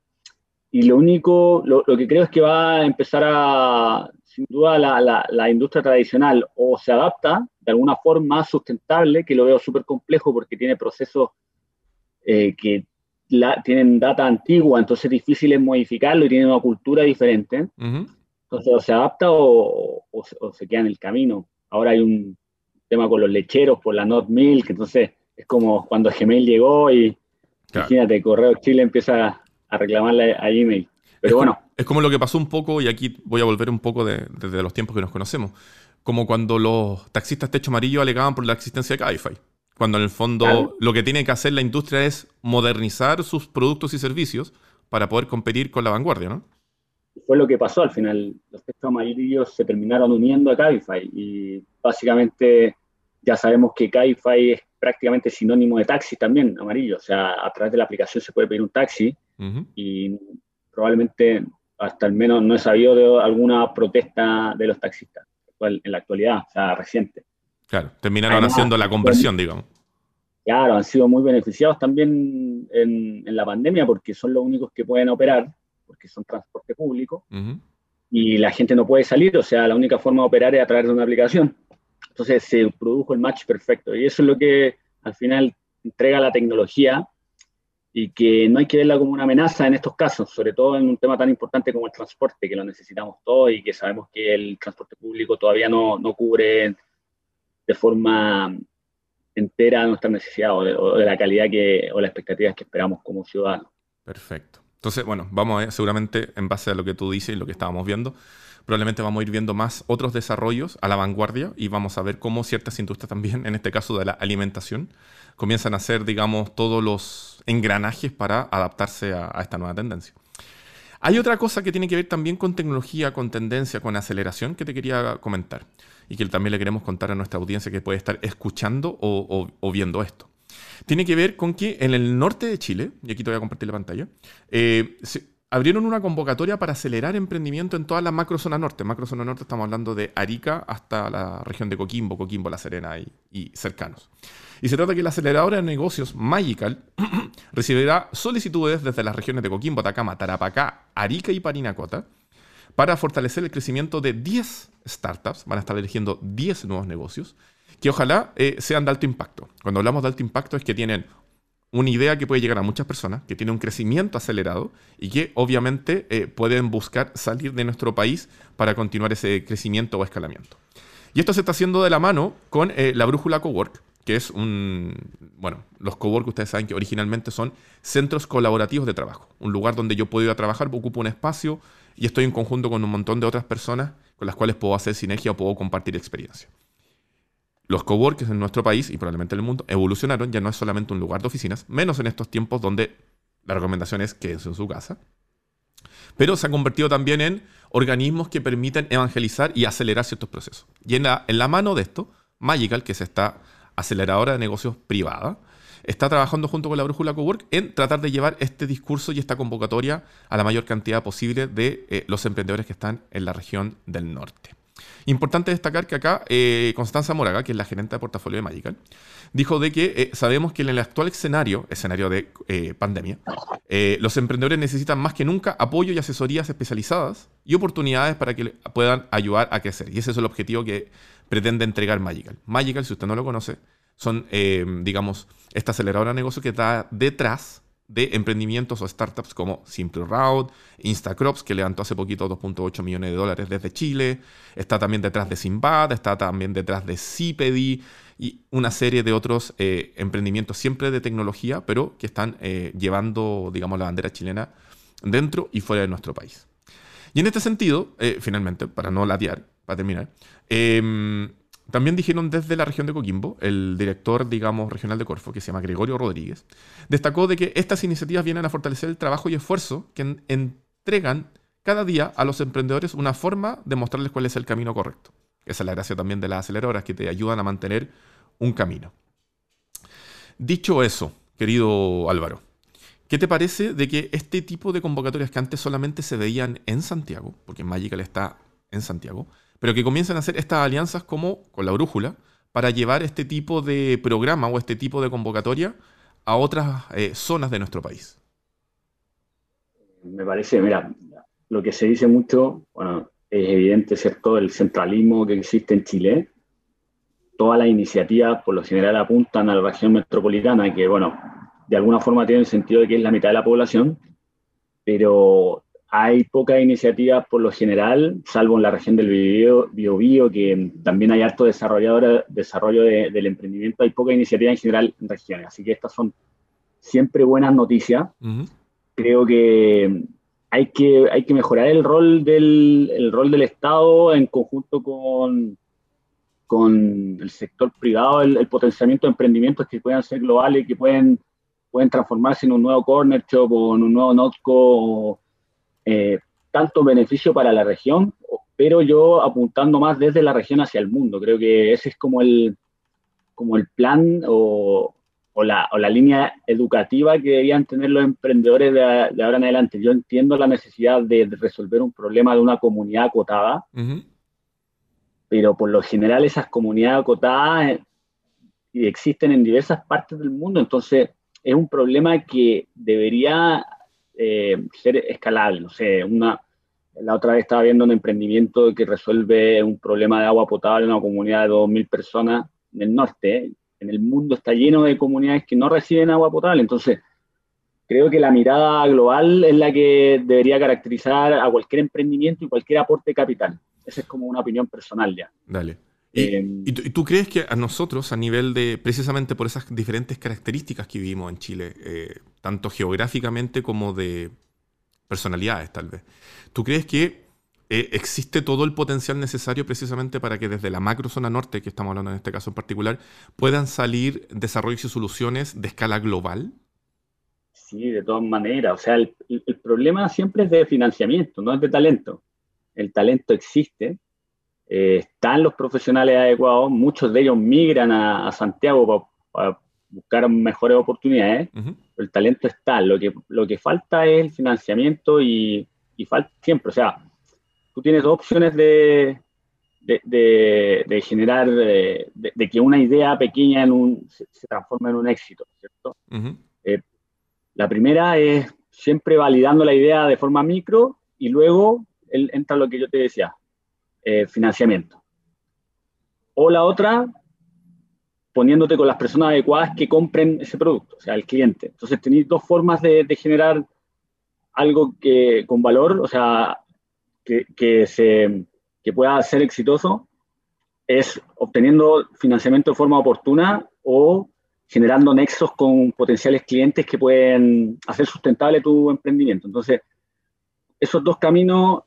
Speaker 3: Y lo único, lo, que creo es que va a empezar a, sin duda, la, la, industria tradicional o se adapta de alguna forma sustentable, que lo veo súper complejo porque tiene procesos eh, que tienen data antigua, entonces es difícil modificarlo y tienen una cultura diferente. Entonces o se adapta o, se queda en el camino. Ahora hay un tema con los lecheros por la Not Milk, entonces es como cuando Gmail llegó y imagínate, Correo Chile empieza a reclamarle a Gmail. Pero bueno.
Speaker 1: es como lo que pasó un poco, y aquí voy a volver un poco desde los tiempos que nos conocemos, como cuando los taxistas techo amarillo alegaban por la existencia de Cabify. Cuando en el fondo lo que tiene que hacer la industria es modernizar sus productos y servicios para poder competir con la vanguardia, ¿no?
Speaker 3: Fue lo que pasó al final. Los textos amarillos se terminaron uniendo a Cabify y básicamente ya sabemos que Cabify es prácticamente sinónimo de taxi también, amarillo. O sea, a través de la aplicación se puede pedir un taxi y probablemente hasta al menos no he sabido de alguna protesta de los taxistas en la actualidad, o sea, reciente.
Speaker 1: Claro, terminaron haciendo la conversión, digamos.
Speaker 3: Claro, han sido muy beneficiados también en, la pandemia porque son los únicos que pueden operar, porque son transporte público, y la gente no puede salir, o sea, la única forma de operar es a través de una aplicación. Entonces se produjo el match perfecto, y eso es lo que al final entrega la tecnología y que no hay que verla como una amenaza en estos casos, sobre todo en un tema tan importante como el transporte, que lo necesitamos todos y que sabemos que el transporte público todavía no, no cubre de forma entera nuestra necesidad o de, la calidad que, o las expectativas que esperamos como ciudadanos.
Speaker 1: Perfecto. Entonces, bueno, vamos a seguramente en base a lo que tú dices y lo que estábamos viendo, probablemente vamos a ir viendo más otros desarrollos a la vanguardia y vamos a ver cómo ciertas industrias también, en este caso de la alimentación, comienzan a hacer, digamos, todos los engranajes para adaptarse a esta nueva tendencia. Hay otra cosa que tiene que ver también con tecnología, con tendencia, con aceleración que te quería comentar y que también le queremos contar a nuestra audiencia que puede estar escuchando o, viendo esto. Tiene que ver con que en el norte de Chile, y aquí te voy a compartir la pantalla, eh, abrieron una convocatoria para acelerar emprendimiento en toda la macrozona norte. Macrozona norte estamos hablando de Arica hasta la región de Coquimbo, Coquimbo, La Serena y cercanos. Y se trata que la aceleradora de negocios Magical recibirá solicitudes desde las regiones de Coquimbo, Atacama, Tarapacá, Arica y Parinacota para fortalecer el crecimiento de 10 startups. Van a estar eligiendo 10 nuevos negocios que ojalá eh, sean de alto impacto. Cuando hablamos de alto impacto es que tienen una idea que puede llegar a muchas personas, que tiene un crecimiento acelerado y que obviamente eh, pueden buscar salir de nuestro país para continuar ese crecimiento o escalamiento. Y esto se está haciendo de la mano con eh, la brújula Cowork, que es un, bueno, los cowork ustedes saben que originalmente son centros colaborativos de trabajo, un lugar donde yo puedo ir a trabajar, ocupo un espacio y estoy en conjunto con un montón de otras personas con las cuales puedo hacer sinergia o puedo compartir experiencia. Los coworks en nuestro país y probablemente en el mundo evolucionaron, ya no es solamente un lugar de oficinas, menos en estos tiempos donde la recomendación es quédense en su casa, pero se ha convertido también en organismos que permiten evangelizar y acelerar ciertos procesos. Y en la, mano de esto, Magical, que se está aceleradora de negocios privada, está trabajando junto con la Brújula Cowork en tratar de llevar este discurso y esta convocatoria a la mayor cantidad posible de eh, los emprendedores que están en la región del norte. Importante destacar que acá eh, Constanza Moraga, que es la gerente de portafolio de Magical, dijo de que eh, sabemos que en el actual escenario, escenario de pandemia, los emprendedores necesitan más que nunca apoyo y asesorías especializadas y oportunidades para que puedan ayudar a crecer. Y ese es el objetivo que pretende entregar Magical. Magical, si usted no lo conoce, son, eh, digamos, esta aceleradora de negocio que está detrás de emprendimientos o startups como Simple Route, Instacrops, que levantó hace poquito 2.8 millones de dólares desde Chile, está también detrás de Simbad, está también detrás de Cipedi y una serie de otros eh, emprendimientos siempre de tecnología, pero que están eh, llevando, digamos, la bandera chilena dentro y fuera de nuestro país. Y en este sentido, finalmente, para no latear, para terminar, em, también dijeron desde la región de Coquimbo, el director, digamos, regional de Corfo, que se llama Gregorio Rodríguez, destacó de que estas iniciativas vienen a fortalecer el trabajo y esfuerzo que entregan cada día a los emprendedores una forma de mostrarles cuál es el camino correcto. Esa es la gracia también de las aceleradoras, que te ayudan a mantener un camino. Dicho eso, querido Álvaro, ¿qué te parece de que este tipo de convocatorias que antes solamente se veían en Santiago, porque Magical está en Santiago, pero que comiencen a hacer estas alianzas como con la brújula para llevar este tipo de programa o este tipo de convocatoria a otras eh, zonas de nuestro país.
Speaker 3: Me parece, mira, lo que se dice mucho, bueno, es evidente, ¿cierto?, el centralismo que existe en Chile. Todas las iniciativas, por lo general, apuntan a la región metropolitana, que, bueno, de alguna forma tiene el sentido de que es la mitad de la población, pero hay pocas iniciativas por lo general, salvo en la región del Biobío, que también hay alto desarrollador, desarrollo del emprendimiento, hay poca iniciativa en general en regiones. Así que estas son siempre buenas noticias. Creo que hay, que hay que mejorar el rol del, el rol del Estado en conjunto con, con el sector privado, el, potenciamiento de emprendimientos que puedan ser globales, que pueden, pueden transformarse en un nuevo corner shop o en un nuevo notco eh, tanto beneficio para la región, pero yo apuntando más desde la región hacia el mundo. Creo que ese es como el, como el plan o, o, la, o la, línea educativa que debían tener los emprendedores de, ahora en adelante. Yo entiendo la necesidad de, resolver un problema de una comunidad acotada, pero por lo general esas comunidades acotadas eh, existen en diversas partes del mundo, entonces es un problema que debería eh, ser escalable. No sé, una, la otra vez estaba viendo un emprendimiento que resuelve un problema de agua potable en una comunidad de 2.000 personas en el norte. En el mundo está lleno de comunidades que no reciben agua potable. Entonces, creo que la mirada global es la que debería caracterizar a cualquier emprendimiento y cualquier aporte capital. Esa es como una opinión personal ya.
Speaker 1: Dale. Em, ¿Y, tú, crees que a nosotros, a nivel de, precisamente por esas diferentes características que vivimos en Chile, eh, tanto geográficamente como de personalidades tal vez, ¿tú crees que eh, existe todo el potencial necesario precisamente para que desde la macro zona norte, que estamos hablando en este caso en particular, puedan salir desarrollos y soluciones de escala global?
Speaker 3: Sí, de todas maneras. O sea, el problema siempre es de financiamiento, no es de talento. El talento existe, eh, están los profesionales adecuados, muchos de ellos migran a, Santiago para, buscar mejores oportunidades, pero el talento está, lo que, lo que falta es el financiamiento y, falta siempre, o sea, tú tienes dos opciones de, de, generar, de, que una idea pequeña en un, se, transforme en un éxito, ¿cierto? Eh, la primera es siempre validando la idea de forma micro y luego entra lo que yo te decía, eh, financiamiento. O la otra, poniéndote con las personas adecuadas que compren ese producto, o sea, el cliente. Entonces tenéis dos formas de, generar algo que, con valor, o sea, que, que, se, que pueda ser exitoso, es obteniendo financiamiento de forma oportuna o generando nexos con potenciales clientes que pueden hacer sustentable tu emprendimiento. Entonces, esos dos caminos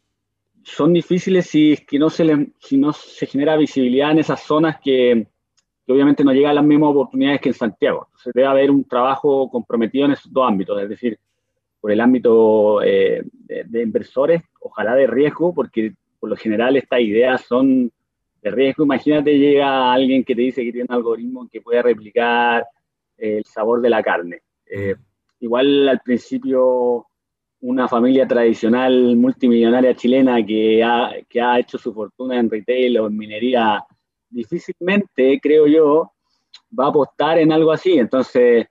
Speaker 3: son difíciles si que no se, le, si no se genera visibilidad en esas zonas que, obviamente no llegan a las mismas oportunidades que en Santiago. Entonces debe haber un trabajo comprometido en esos dos ámbitos, es decir, por el ámbito eh, de, inversores, ojalá de riesgo, porque por lo general estas ideas son de riesgo. Imagínate llega alguien que te dice que tiene un algoritmo que puede replicar el sabor de la carne. Eh, igual al principio una familia tradicional multimillonaria chilena que ha, que ha hecho su fortuna en retail o en minería, difícilmente, creo yo, va a apostar en algo así. Entonces,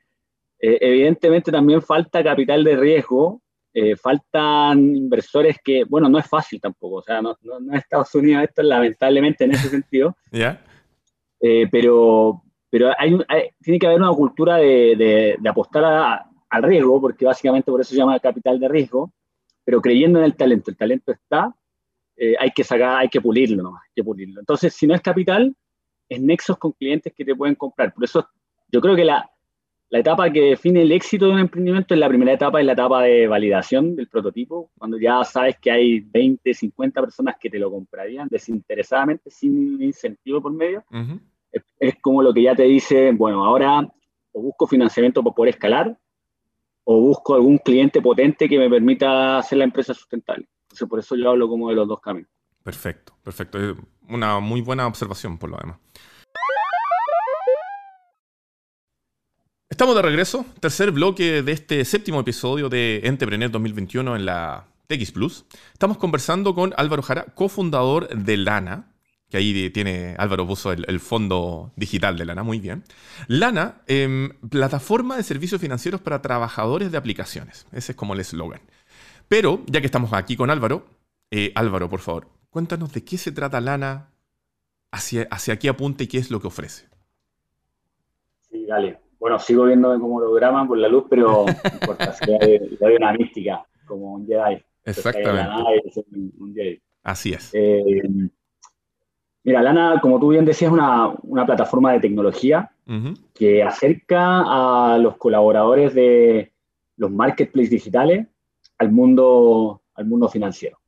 Speaker 3: eh, evidentemente también falta capital de riesgo, eh, faltan inversores que, bueno, no es fácil tampoco, o sea, no, no, es Estados Unidos esto, lamentablemente en ese sentido.
Speaker 1: ¿Ya?
Speaker 3: Eh, pero pero hay, tiene que haber una cultura de, de, de apostar a, al riesgo, porque básicamente por eso se llama capital de riesgo, pero creyendo en el talento. El talento está, eh, hay que sacar, hay que pulirlo, ¿no? hay que pulirlo. Entonces, si no es capital, es nexos con clientes que te pueden comprar. Por eso yo creo que la, la etapa que define el éxito de un emprendimiento es la primera etapa, es la etapa de validación del prototipo, cuando ya sabes que hay 20, 50 personas que te lo comprarían desinteresadamente, sin incentivo por medio. es, es, como lo que ya te dice, bueno, ahora o busco financiamiento para poder escalar, o busco algún cliente potente que me permita hacer la empresa sustentable. Entonces, por eso yo hablo como de los dos caminos.
Speaker 1: Perfecto, perfecto. Es una muy buena observación por lo demás. Estamos de regreso, tercer bloque de este séptimo episodio de Entrepreneur 2021 en la TX Plus. Estamos conversando con Álvaro Jara, cofundador de Lana, que ahí tiene Álvaro puso el, fondo digital de Lana, muy bien. Lana, em, plataforma de servicios financieros para trabajadores de aplicaciones. Ese es como el eslogan. Pero, ya que estamos aquí con Álvaro, eh, Álvaro, por favor, cuéntanos de qué se trata Lana, hacia, hacia qué apunta y qué es lo que ofrece.
Speaker 3: Sí, dale. Bueno, sigo viendo como holograma por la luz, pero no importa, si hay, hay una mística, como un Jedi.
Speaker 1: Exactamente. Un Jedi. Así es.
Speaker 3: Eh, Mira, Lana, como tú bien decías, es una, plataforma de tecnología que acerca a los colaboradores de los marketplaces digitales al mundo, al mundo financiero.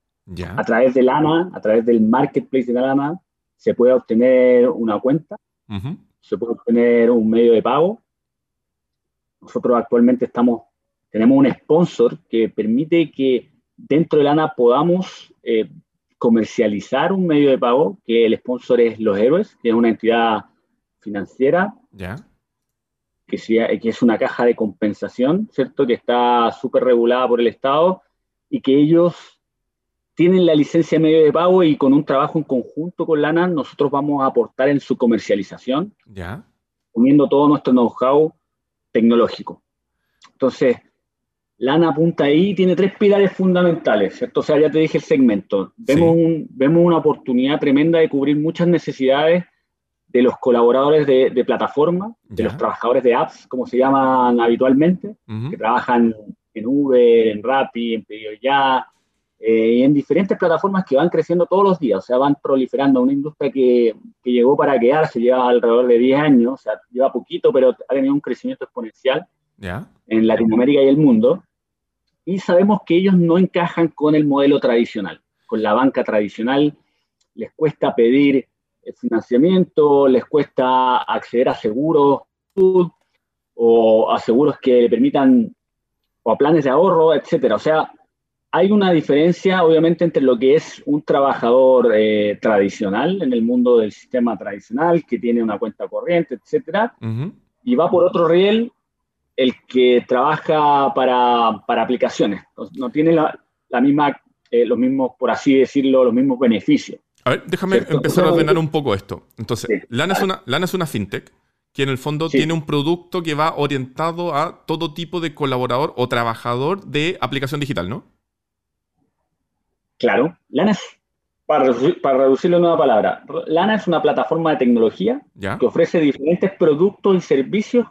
Speaker 3: A través de Lana, a través del marketplace de Lana, se puede obtener una cuenta, se puede obtener un medio de pago. Nosotros actualmente estamos, tenemos un sponsor que permite que dentro de Lana podamos eh, comercializar un medio de pago, que el sponsor es Los Héroes, que es una entidad financiera, Que, que es una caja de compensación, ¿cierto? Que está súper regulada por el Estado y que ellos tienen la licencia de medio de pago y con un trabajo en conjunto con Lana, nosotros vamos a aportar en su comercialización,
Speaker 1: ¿Ya?
Speaker 3: uniendo todo nuestro know-how tecnológico. Entonces, Lana apunta ahí, tiene tres pilares fundamentales, ¿cierto? O sea, ya te dije el segmento. Vemos, vemos una oportunidad tremenda de cubrir muchas necesidades de los colaboradores de, plataforma, de los trabajadores de apps, como se llaman habitualmente, que trabajan en Uber, en Rappi, en Pedido Ya, eh, y en diferentes plataformas que van creciendo todos los días, o sea, van proliferando. Una industria que, que llegó para quedarse, lleva alrededor de 10 años, o sea, lleva poquito, pero ha tenido un crecimiento exponencial en Latinoamérica y el mundo. Y sabemos que ellos no encajan con el modelo tradicional, con la banca tradicional. Les cuesta pedir financiamiento, les cuesta acceder a seguros o a seguros que le permitan o a planes de ahorro, etcétera. O sea, hay una diferencia, obviamente, entre lo que es un trabajador eh, tradicional en el mundo del sistema tradicional, que tiene una cuenta corriente, etcétera, y va por otro riel el que trabaja para, aplicaciones. No, tiene la, misma, eh, los mismos, por así decirlo, los mismos beneficios.
Speaker 1: A ver, déjame empezar a ordenar un poco esto. Entonces, Lana, es una, Lana es una fintech que en el fondo tiene un producto que va orientado a todo tipo de colaborador o trabajador de aplicación digital, ¿no?
Speaker 3: Claro. Lana es, para, para reducirlo en una palabra, Lana es una plataforma de tecnología que ofrece diferentes productos y servicios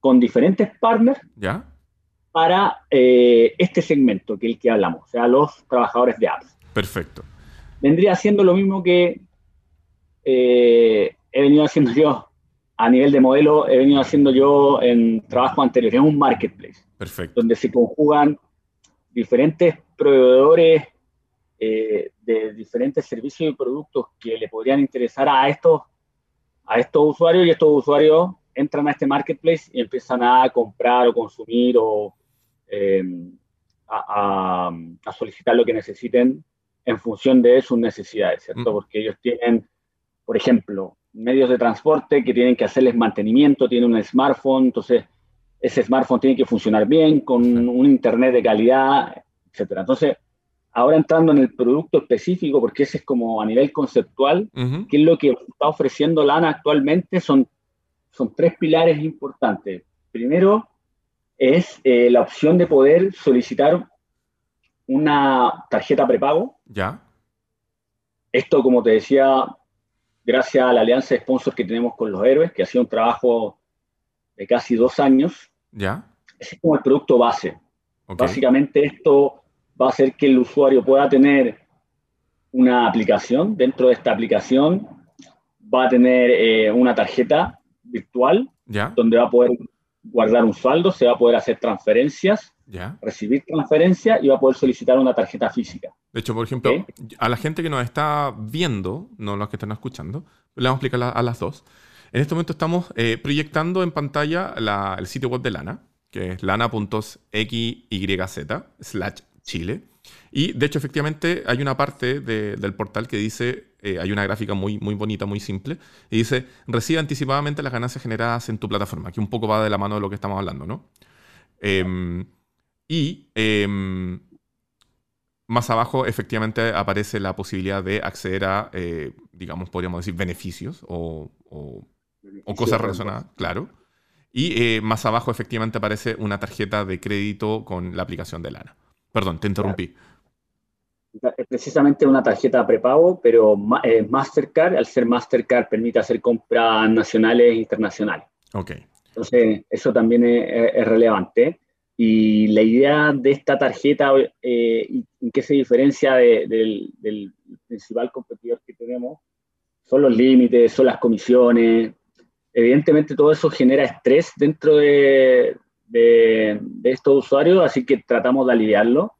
Speaker 3: con diferentes partners
Speaker 1: ¿Ya?
Speaker 3: para eh, este segmento que el que hablamos, o sea, los trabajadores de apps.
Speaker 1: Perfecto.
Speaker 3: Vendría siendo lo mismo que eh, he venido haciendo yo a nivel de modelo, he venido haciendo yo en trabajo anterior, en un marketplace.
Speaker 1: Perfecto.
Speaker 3: Donde se conjugan diferentes proveedores eh, de diferentes servicios y productos que le podrían interesar a estos, a estos usuarios y estos usuarios entran a este marketplace y empiezan a comprar o consumir o eh, a, solicitar lo que necesiten en función de sus necesidades, ¿cierto? Mm. Porque ellos tienen, por ejemplo, medios de transporte que tienen que hacerles mantenimiento, tienen un smartphone, entonces ese smartphone tiene que funcionar bien, con un internet de calidad, etcétera. Entonces, ahora entrando en el producto específico, porque ese es como a nivel conceptual, qué es lo que está ofreciendo Lana actualmente, son son tres pilares importantes. Primero es eh, la opción de poder solicitar una tarjeta prepago.
Speaker 1: Ya.
Speaker 3: Esto, como te decía, gracias a la alianza de sponsors que tenemos con los héroes, que ha sido un trabajo de casi dos años.
Speaker 1: Ya.
Speaker 3: Es como el producto base. Básicamente esto va a hacer que el usuario pueda tener una aplicación. Dentro de esta aplicación va a tener eh, una tarjeta virtual, donde va a poder guardar un saldo, se va a poder hacer transferencias, recibir transferencias y va a poder solicitar una tarjeta física.
Speaker 1: De hecho, por ejemplo, a la gente que nos está viendo, no los que están escuchando, le vamos a explicar a, las dos. En este momento estamos eh, proyectando en pantalla el sitio web de Lana, que es lana.xyz slash Chile. Y de hecho, efectivamente, hay una parte del portal que dice, eh, hay una gráfica muy, muy bonita, muy simple, y dice, recibe anticipadamente las ganancias generadas en tu plataforma, que un poco va de la mano de lo que estamos hablando, ¿no? Em, y em, más abajo, efectivamente, aparece la posibilidad de acceder a, eh, digamos, podríamos decir, beneficios o, cosas relacionadas, claro. Y eh, más abajo, efectivamente, aparece una tarjeta de crédito con la aplicación de Lana. Perdón, te interrumpí.
Speaker 3: Es precisamente una tarjeta prepago, pero eh, Mastercard, al ser Mastercard, permite hacer compras nacionales e internacionales.
Speaker 1: Ok.
Speaker 3: Entonces, eso también es, relevante. Y la idea de esta tarjeta, eh, ¿en qué se diferencia del, del, principal competidor que tenemos? Son los límites, son las comisiones. Evidentemente todo eso genera estrés dentro de, de, estos usuarios, así que tratamos de aliviarlo.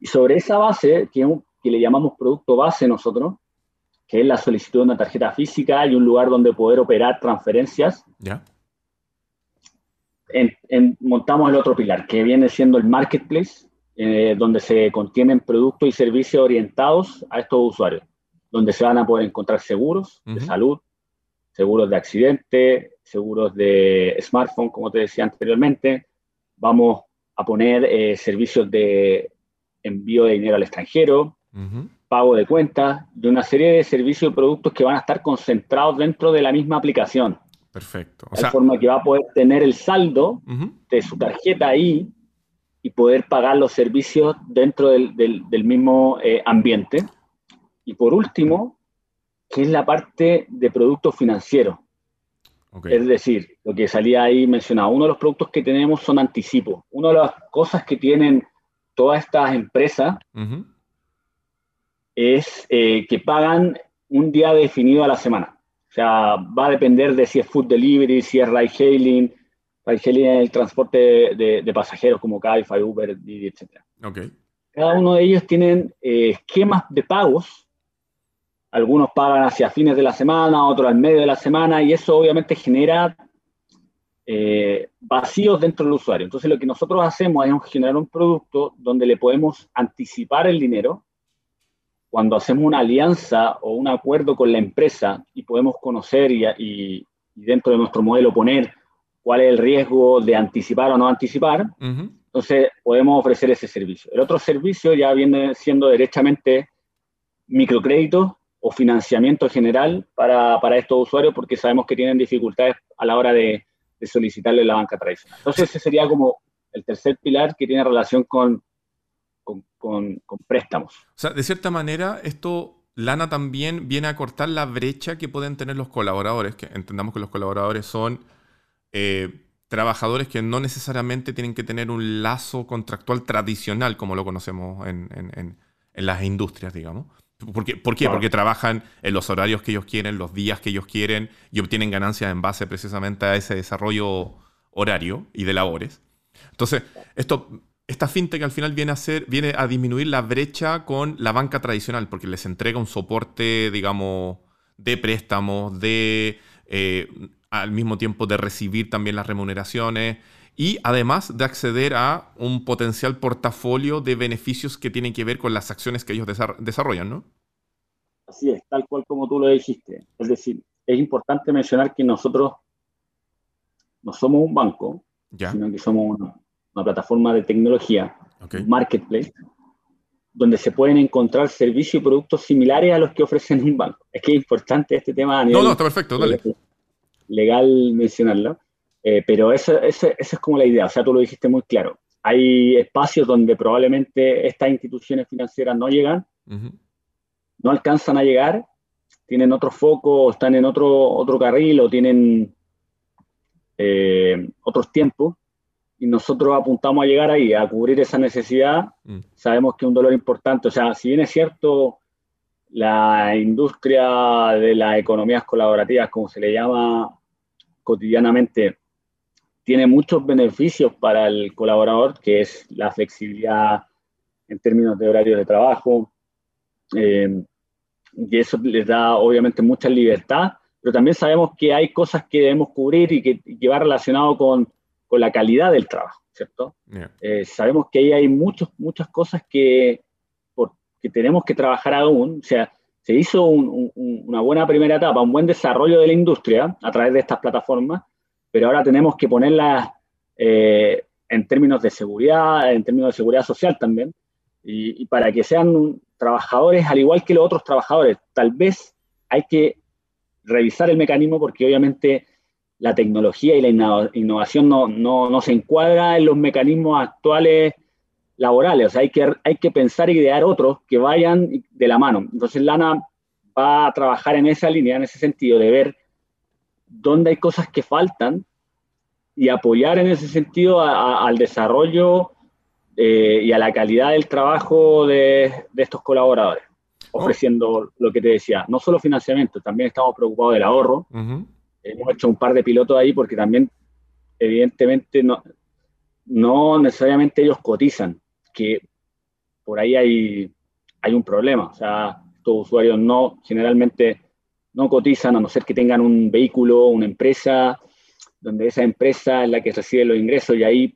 Speaker 3: Y sobre esa base, que, que le llamamos producto base nosotros, que es la solicitud de una tarjeta física y un lugar donde poder operar transferencias.
Speaker 1: Ya.
Speaker 3: montamos el otro pilar, que viene siendo el marketplace, eh, donde se contienen productos y servicios orientados a estos usuarios, donde se van a poder encontrar seguros de salud, seguros de accidente, seguros de smartphone, como te decía anteriormente. Vamos a poner eh, servicios de envío de dinero al extranjero, pago de cuentas, de una serie de servicios y productos que van a estar concentrados dentro de la misma aplicación.
Speaker 1: Perfecto.
Speaker 3: de forma que va a poder tener el saldo de su tarjeta ahí y poder pagar los servicios dentro del, mismo eh, ambiente. Y por último, que es la parte de productos financieros. Es decir, lo que salía ahí mencionado, uno de los productos que tenemos son anticipos. Una de las cosas que tienen todas estas empresas es eh, que pagan un día definido a la semana. O sea, va a depender de si es food delivery, si es ride hailing. Ride hailing es el transporte de, pasajeros como Cabify, Uber, Didi, etc.
Speaker 1: Okay.
Speaker 3: Cada uno de ellos tienen eh, esquemas de pagos. Algunos pagan hacia fines de la semana, otros al medio de la semana, y eso obviamente genera eh, vacíos dentro del usuario. Entonces lo que nosotros hacemos es generar un producto donde le podemos anticipar el dinero cuando hacemos una alianza o un acuerdo con la empresa y podemos conocer y, dentro de nuestro modelo poner cuál es el riesgo de anticipar o no anticipar, entonces podemos ofrecer ese servicio. El otro servicio ya viene siendo derechamente microcrédito o financiamiento general para, para, estos usuarios porque sabemos que tienen dificultades a la hora de, de solicitarle la banca tradicional. Entonces ese sería como el tercer pilar que tiene relación con con, préstamos.
Speaker 1: O sea, de cierta manera, esto, Lana también viene a cortar la brecha que pueden tener los colaboradores, que entendamos que los colaboradores son eh, trabajadores que no necesariamente tienen que tener un lazo contractual tradicional, como lo conocemos en, las industrias, digamos. ¿Por qué? Porque trabajan en los horarios que ellos quieren, los días que ellos quieren y obtienen ganancias en base precisamente a ese desarrollo horario y de labores. Entonces, esto esta fintech al final viene a, ser, viene a disminuir la brecha con la banca tradicional, porque les entrega un soporte, digamos, de préstamos, de eh, al mismo tiempo de recibir también las remuneraciones y además de acceder a un potencial portafolio de beneficios que tienen que ver con las acciones que ellos desarrollan, ¿no?
Speaker 3: Así es, tal cual como tú lo dijiste. Es decir, es importante mencionar que nosotros no somos un banco, sino que somos una, una plataforma de tecnología, marketplace, donde se pueden encontrar servicios y productos similares a los que ofrecen un banco. Es que es importante este tema a
Speaker 1: nivel No, no, está perfecto, dale.
Speaker 3: legal mencionarlo, eh, pero esa es como la idea, o sea, tú lo dijiste muy claro. Hay espacios donde probablemente estas instituciones financieras no llegan, no alcanzan a llegar, tienen otro foco, están en otro, otro carril o tienen eh, otros tiempos, y nosotros apuntamos a llegar ahí, a cubrir esa necesidad. Mm. Sabemos que es un dolor importante, o sea, si bien es cierto, la industria de las economías colaborativas, como se le llama cotidianamente, tiene muchos beneficios para el colaborador, que es la flexibilidad en términos de horarios de trabajo, eh, y eso les da obviamente mucha libertad, pero también sabemos que hay cosas que debemos cubrir y que, y que va relacionado con con la calidad del trabajo, ¿cierto? Eh, sabemos que ahí hay muchos, muchas cosas que, que tenemos que trabajar aún, o sea, se hizo una buena primera etapa, un buen desarrollo de la industria a través de estas plataformas, pero ahora tenemos que ponerlas eh, en términos de seguridad, en términos de seguridad social también, y, y, para que sean trabajadores al igual que los otros trabajadores. Tal vez hay que revisar el mecanismo porque obviamente la tecnología y la innovación no, no, no, se encuadra en los mecanismos actuales laborales. O sea, hay que, hay que pensar y idear otros que vayan de la mano. Entonces, Lana va a trabajar en esa línea, en ese sentido, de ver dónde hay cosas que faltan y apoyar en ese sentido al desarrollo eh, y a la calidad del trabajo de, estos colaboradores, oh. ofreciendo lo que te decía, no solo financiamiento, también estamos preocupados del ahorro. Hemos hecho un par de pilotos ahí porque también, evidentemente, no, no necesariamente ellos cotizan, que por ahí hay, hay un problema. O sea, estos usuarios no, generalmente no cotizan a no ser que tengan un vehículo, una empresa, donde esa empresa es la que recibe los ingresos y ahí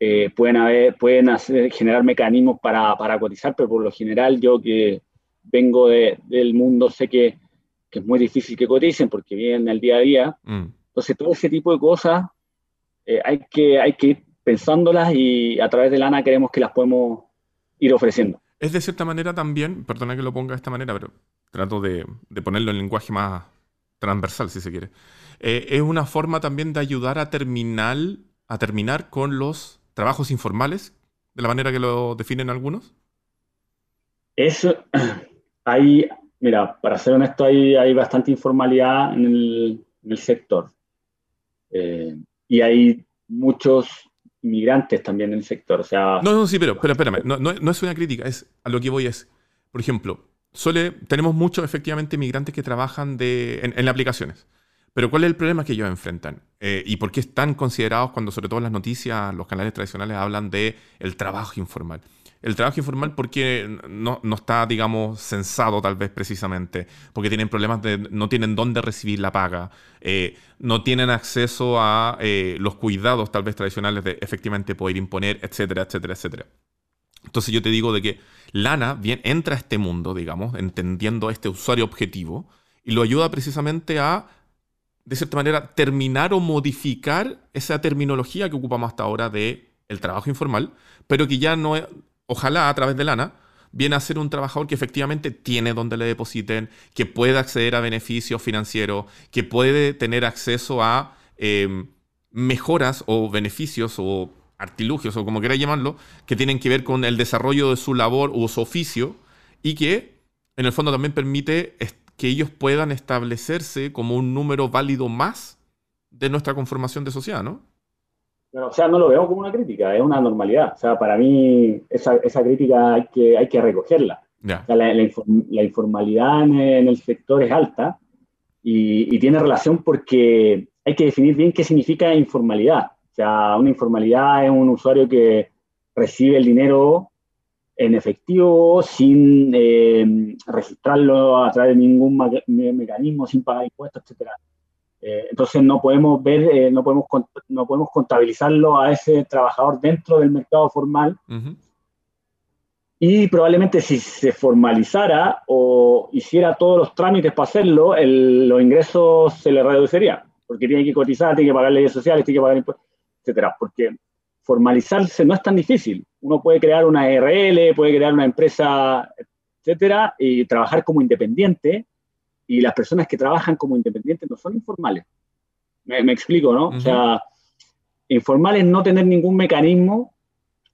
Speaker 3: eh, pueden, haber, pueden hacer, generar mecanismos para, para, cotizar, pero por lo general yo que vengo del mundo sé que, que, es muy difícil que coticen porque vienen el día a día. Mm. Entonces todo ese tipo de cosas eh, hay, que, hay que ir pensándolas y a través de Lana queremos que las podemos ir ofreciendo.
Speaker 1: Es de cierta manera también, perdona que lo ponga de esta manera, pero trato de, de ponerlo en lenguaje más transversal, si se quiere. Eh, es una forma también de ayudar a terminar, a terminar con los trabajos informales, de la manera que lo definen algunos.
Speaker 3: Eso, hay, mira, para ser honesto, hay, hay bastante informalidad en el, en el sector. Eh, y hay muchos inmigrantes también en el sector. O sea,
Speaker 1: no, no, sí, pero, pero espérame, no, no, es una crítica, es a lo que voy es, por ejemplo, suele, tenemos muchos efectivamente inmigrantes que trabajan de, en, en aplicaciones. Pero ¿cuál es el problema que ellos enfrentan? Eh, ¿Y por qué están considerados cuando sobre todo las noticias, los canales tradicionales hablan de el trabajo informal? El trabajo informal porque no, no, está, digamos, censado tal vez precisamente, porque tienen problemas de, no tienen dónde recibir la paga, eh, no tienen acceso a eh, los cuidados tal vez tradicionales de efectivamente poder imponer, etcétera, etcétera, etcétera. Entonces yo te digo de que Lana bien, entra a este mundo, digamos, entendiendo a este usuario objetivo, y lo ayuda precisamente a de cierta manera, terminar o modificar esa terminología que ocupamos hasta ahora de el trabajo informal, pero que ya no, ojalá a través de Lana, viene a ser un trabajador que efectivamente tiene donde le depositen, que puede acceder a beneficios financieros, que puede tener acceso a em, mejoras o beneficios o artilugios o como quiera llamarlo, que tienen que ver con el desarrollo de su labor o su oficio y que en el fondo también permite que ellos puedan establecerse como un número válido más de nuestra conformación de sociedad, ¿no?
Speaker 3: o sea, no lo veo como una crítica, es una normalidad. O sea, para mí esa, esa crítica hay que, hay que recogerla. la, informalidad en, el sector es alta y, y, tiene relación porque hay que definir bien qué significa informalidad. Sea, una informalidad es un usuario que recibe el dinero en efectivo, sin eh, registrarlo a través de ningún mecanismo, sin pagar impuestos, etc. Eh, entonces no podemos ver, eh, no, podemos, no podemos contabilizarlo a ese trabajador dentro del mercado formal. Y probablemente si se formalizara o hiciera todos los trámites para hacerlo, los ingresos se le reducirían, porque tiene que cotizar, tiene que pagar leyes sociales, tiene que pagar impuestos, Porque formalizarse no es tan difícil. Uno puede crear una RL, puede crear una empresa, etcétera, y trabajar como independiente. Y las personas que trabajan como independientes no son informales. Me, explico, ¿no? O sea, informal es no tener ningún mecanismo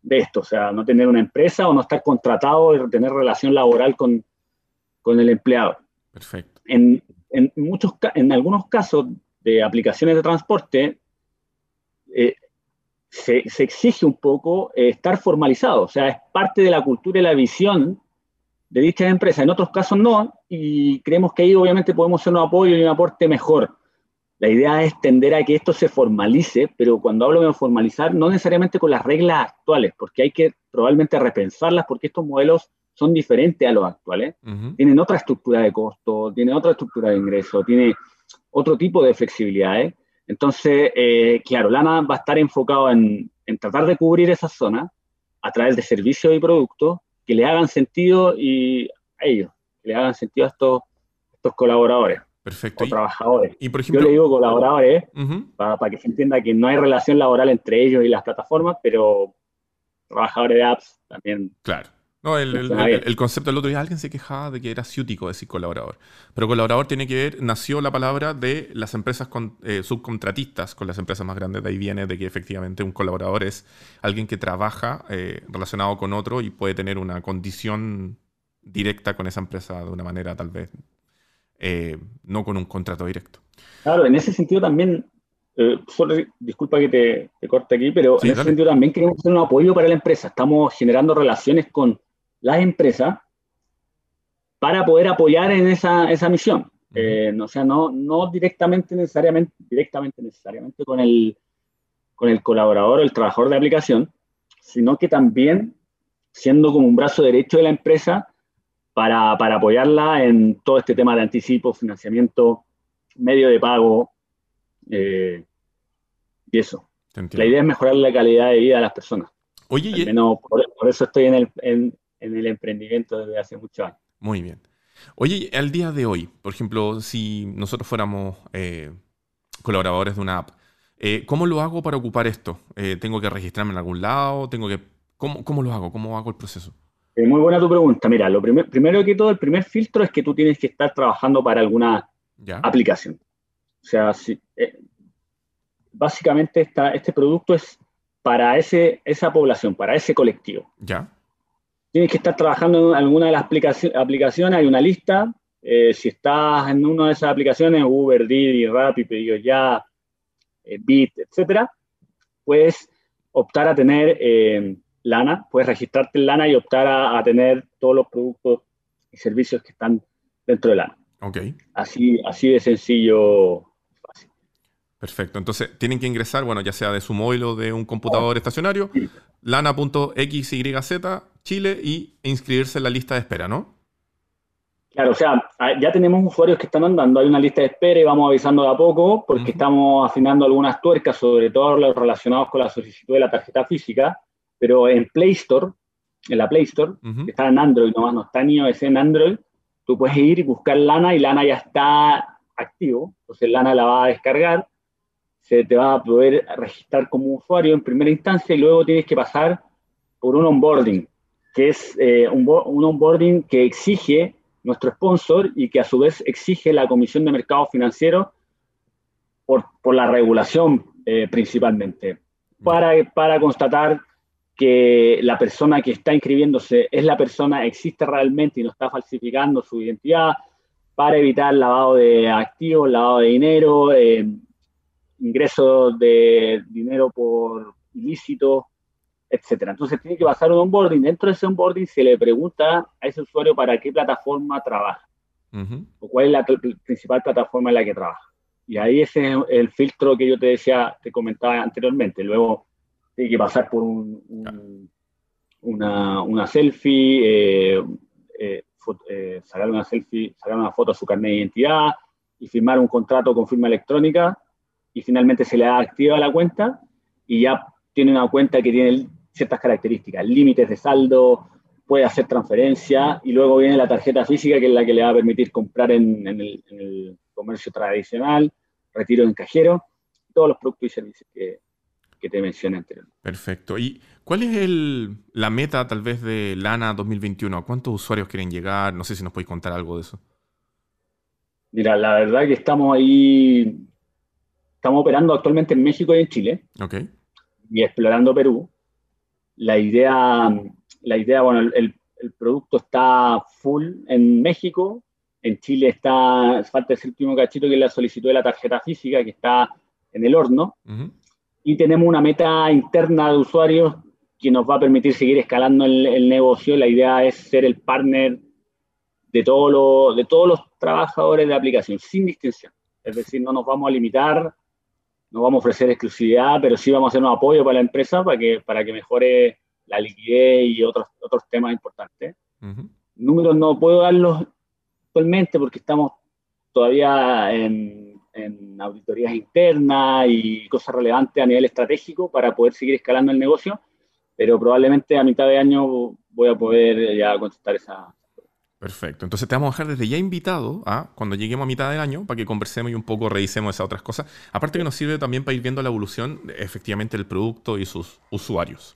Speaker 3: de esto, o sea, no tener una empresa o no estar contratado y tener relación laboral con, con el empleado.
Speaker 1: Perfecto.
Speaker 3: En, en, muchos, en algunos casos de aplicaciones de transporte, eh, se, exige un poco eh, estar formalizado, o sea, es parte de la cultura y la visión de dichas empresas. En otros casos no, y creemos que ahí obviamente podemos ser un apoyo y un aporte mejor. La idea es tender a que esto se formalice, pero cuando hablo de formalizar, no necesariamente con las reglas actuales, porque hay que probablemente repensarlas, porque estos modelos son diferentes a los actuales. Tienen otra estructura de costo, tienen otra estructura de ingreso, tiene otro tipo de flexibilidades. Entonces, eh, claro, Lana va a estar enfocado en, tratar de cubrir esa zona a través de servicios y productos que le hagan sentido y a ellos, que le hagan sentido a estos, estos colaboradores.
Speaker 1: Perfecto.
Speaker 3: O trabajadores. Y por ejemplo, Yo le digo colaboradores para, que se entienda que no hay relación laboral entre ellos y las plataformas, pero trabajadores de apps también.
Speaker 1: Claro. No, el, concepto del otro día, alguien se quejaba de que era ciútico decir colaborador. Pero colaborador tiene que ver, nació la palabra de las empresas eh, subcontratistas con las empresas más grandes. De ahí viene de que efectivamente un colaborador es alguien que trabaja eh, relacionado con otro y puede tener una condición directa con esa empresa de una manera tal vez eh, no con un contrato directo.
Speaker 3: Claro, en ese sentido también eh, disculpa que te, corte aquí, pero en ese sentido también queremos hacer un apoyo para la empresa. Estamos generando relaciones con las empresas para poder apoyar en esa, esa misión. Eh, o sea, no, no directamente necesariamente, directamente necesariamente con el, con el colaborador o el trabajador de aplicación, sino que también siendo como un brazo derecho de la empresa para, para apoyarla en todo este tema de anticipo, financiamiento, medio de pago, eh, y eso. La idea es mejorar la calidad de vida de las personas. Oye, por, eso estoy en el, en, el emprendimiento desde hace muchos años.
Speaker 1: Muy bien. Oye, al día de hoy, por ejemplo, si nosotros fuéramos eh, colaboradores de una app, eh, ¿cómo lo hago para ocupar esto? ¿Tengo que registrarme en algún lado? ¿Tengo que... ¿Cómo, ¿Cómo lo hago? ¿Cómo hago el proceso?
Speaker 3: muy buena tu pregunta. Mira, lo primero que todo, el primer filtro es que tú tienes que estar trabajando para alguna aplicación. O sea, si, eh, básicamente este producto es para ese, esa población, para ese colectivo.
Speaker 1: Ya.
Speaker 3: Tienes que estar trabajando en alguna de las aplicaciones, hay una lista. Eh, si estás en una de esas aplicaciones, Uber, Didi, Rappi, Pedido Ya, eh, Bit, etcétera, puedes optar a tener Lana, puedes registrarte en Lana y optar a, a tener todos los productos y servicios que están dentro de Lana. Así, así de sencillo, fácil.
Speaker 1: Perfecto. Entonces, tienen que ingresar, bueno, ya sea de su móvil o de un computador estacionario, lana.xyz Chile y inscribirse en la lista de espera, ¿no?
Speaker 3: Claro, o sea, ya tenemos usuarios que están andando, hay una lista de espera y vamos avisando de a poco porque estamos afinando algunas tuercas, sobre todo los relacionados con la solicitud de la tarjeta física, pero en Play Store, en la Play Store, que está en Android nomás, no está en iOS, en Android, tú puedes ir y buscar Lana y Lana ya está activo, entonces Lana la va a descargar, se te va a poder registrar como usuario en primera instancia y luego tienes que pasar por un onboarding, que es eh, un, onboarding que exige nuestro sponsor y que a su vez exige la Comisión de Mercados Financieros por, la regulación eh, principalmente, para, para constatar que la persona que está inscribiéndose es la persona, existe realmente y no está falsificando su identidad para evitar lavado de activos, lavado de dinero, eh, ingreso de dinero por ilícito, etcétera. Entonces tiene que pasar un onboarding. Dentro de ese onboarding se le pregunta a ese usuario para qué plataforma trabaja o cuál es la principal plataforma en la que trabaja. Y ahí ese es el filtro que yo te decía, te comentaba anteriormente. Luego tiene que pasar por un, una, una, selfie, eh, eh, eh, sacar una selfie, sacar una foto a su carnet de identidad y firmar un contrato con firma electrónica y finalmente se le da activa la cuenta y ya tiene una cuenta que tiene ciertas características, límites de saldo, puede hacer transferencia y luego viene la tarjeta física que es la que le va a permitir comprar en, el, en el, comercio tradicional, retiro en cajero, todos los productos y servicios que, que te mencioné anteriormente.
Speaker 1: Perfecto. ¿Y cuál es el, la meta tal vez de Lana 2021? ¿A cuántos usuarios quieren llegar? No sé si nos podéis contar algo de eso.
Speaker 3: Mira, la verdad que estamos ahí, estamos operando actualmente en México y en Chile.
Speaker 1: Ok.
Speaker 3: Y explorando Perú. La idea, la idea bueno, el, el producto está full en México. En Chile está, falta el último cachito que es la solicitud de la tarjeta física que está en el horno y tenemos una meta interna de usuarios que nos va a permitir seguir escalando el, negocio. La idea es ser el partner de, todo de todos los trabajadores de aplicación, sin distinción. Es decir, no nos vamos a limitar, no vamos a ofrecer exclusividad, pero sí vamos a hacer un apoyo para la empresa para que, para que mejore la liquidez y otros, otros temas importantes. Números no puedo darlos actualmente porque estamos todavía en en auditorías internas y cosas relevantes a nivel estratégico para poder seguir escalando el negocio, pero probablemente a mitad de año voy a poder ya contestar esa.
Speaker 1: Perfecto. Entonces te vamos a dejar desde ya invitado a cuando lleguemos a mitad del año para que conversemos y un poco revisemos esas otras cosas. Aparte que nos sirve también para ir viendo la evolución efectivamente del producto y sus usuarios.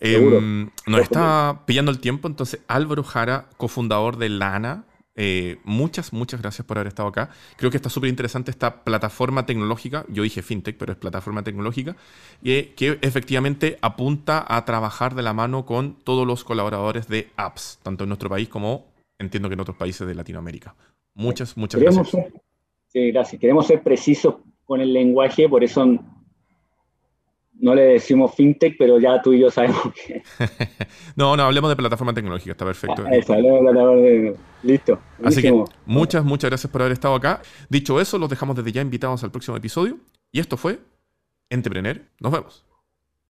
Speaker 1: Eh, nos está pillando el tiempo, entonces Álvaro Jara, cofundador de Lana, eh, muchas, muchas gracias por haber estado acá. Creo que está súper interesante esta plataforma tecnológica. Yo dije fintech, pero es plataforma tecnológica. Y que efectivamente apunta a trabajar de la mano con todos los colaboradores de apps, tanto en nuestro país como entiendo que en otros países de Latinoamérica. Muchas, muchas gracias.
Speaker 3: sí, gracias. Queremos ser precisos con el lenguaje, por eso no le decimos fintech, pero ya tú y yo sabemos que.
Speaker 1: no, no, hablemos de plataforma tecnológica, está perfecto.
Speaker 3: Ah, esa, hablemos de plataforma Listo.
Speaker 1: Así que muchas, muchas gracias por haber estado acá. Dicho eso, los dejamos desde ya invitados al próximo episodio. Y esto fue Entrepreneur. Nos vemos.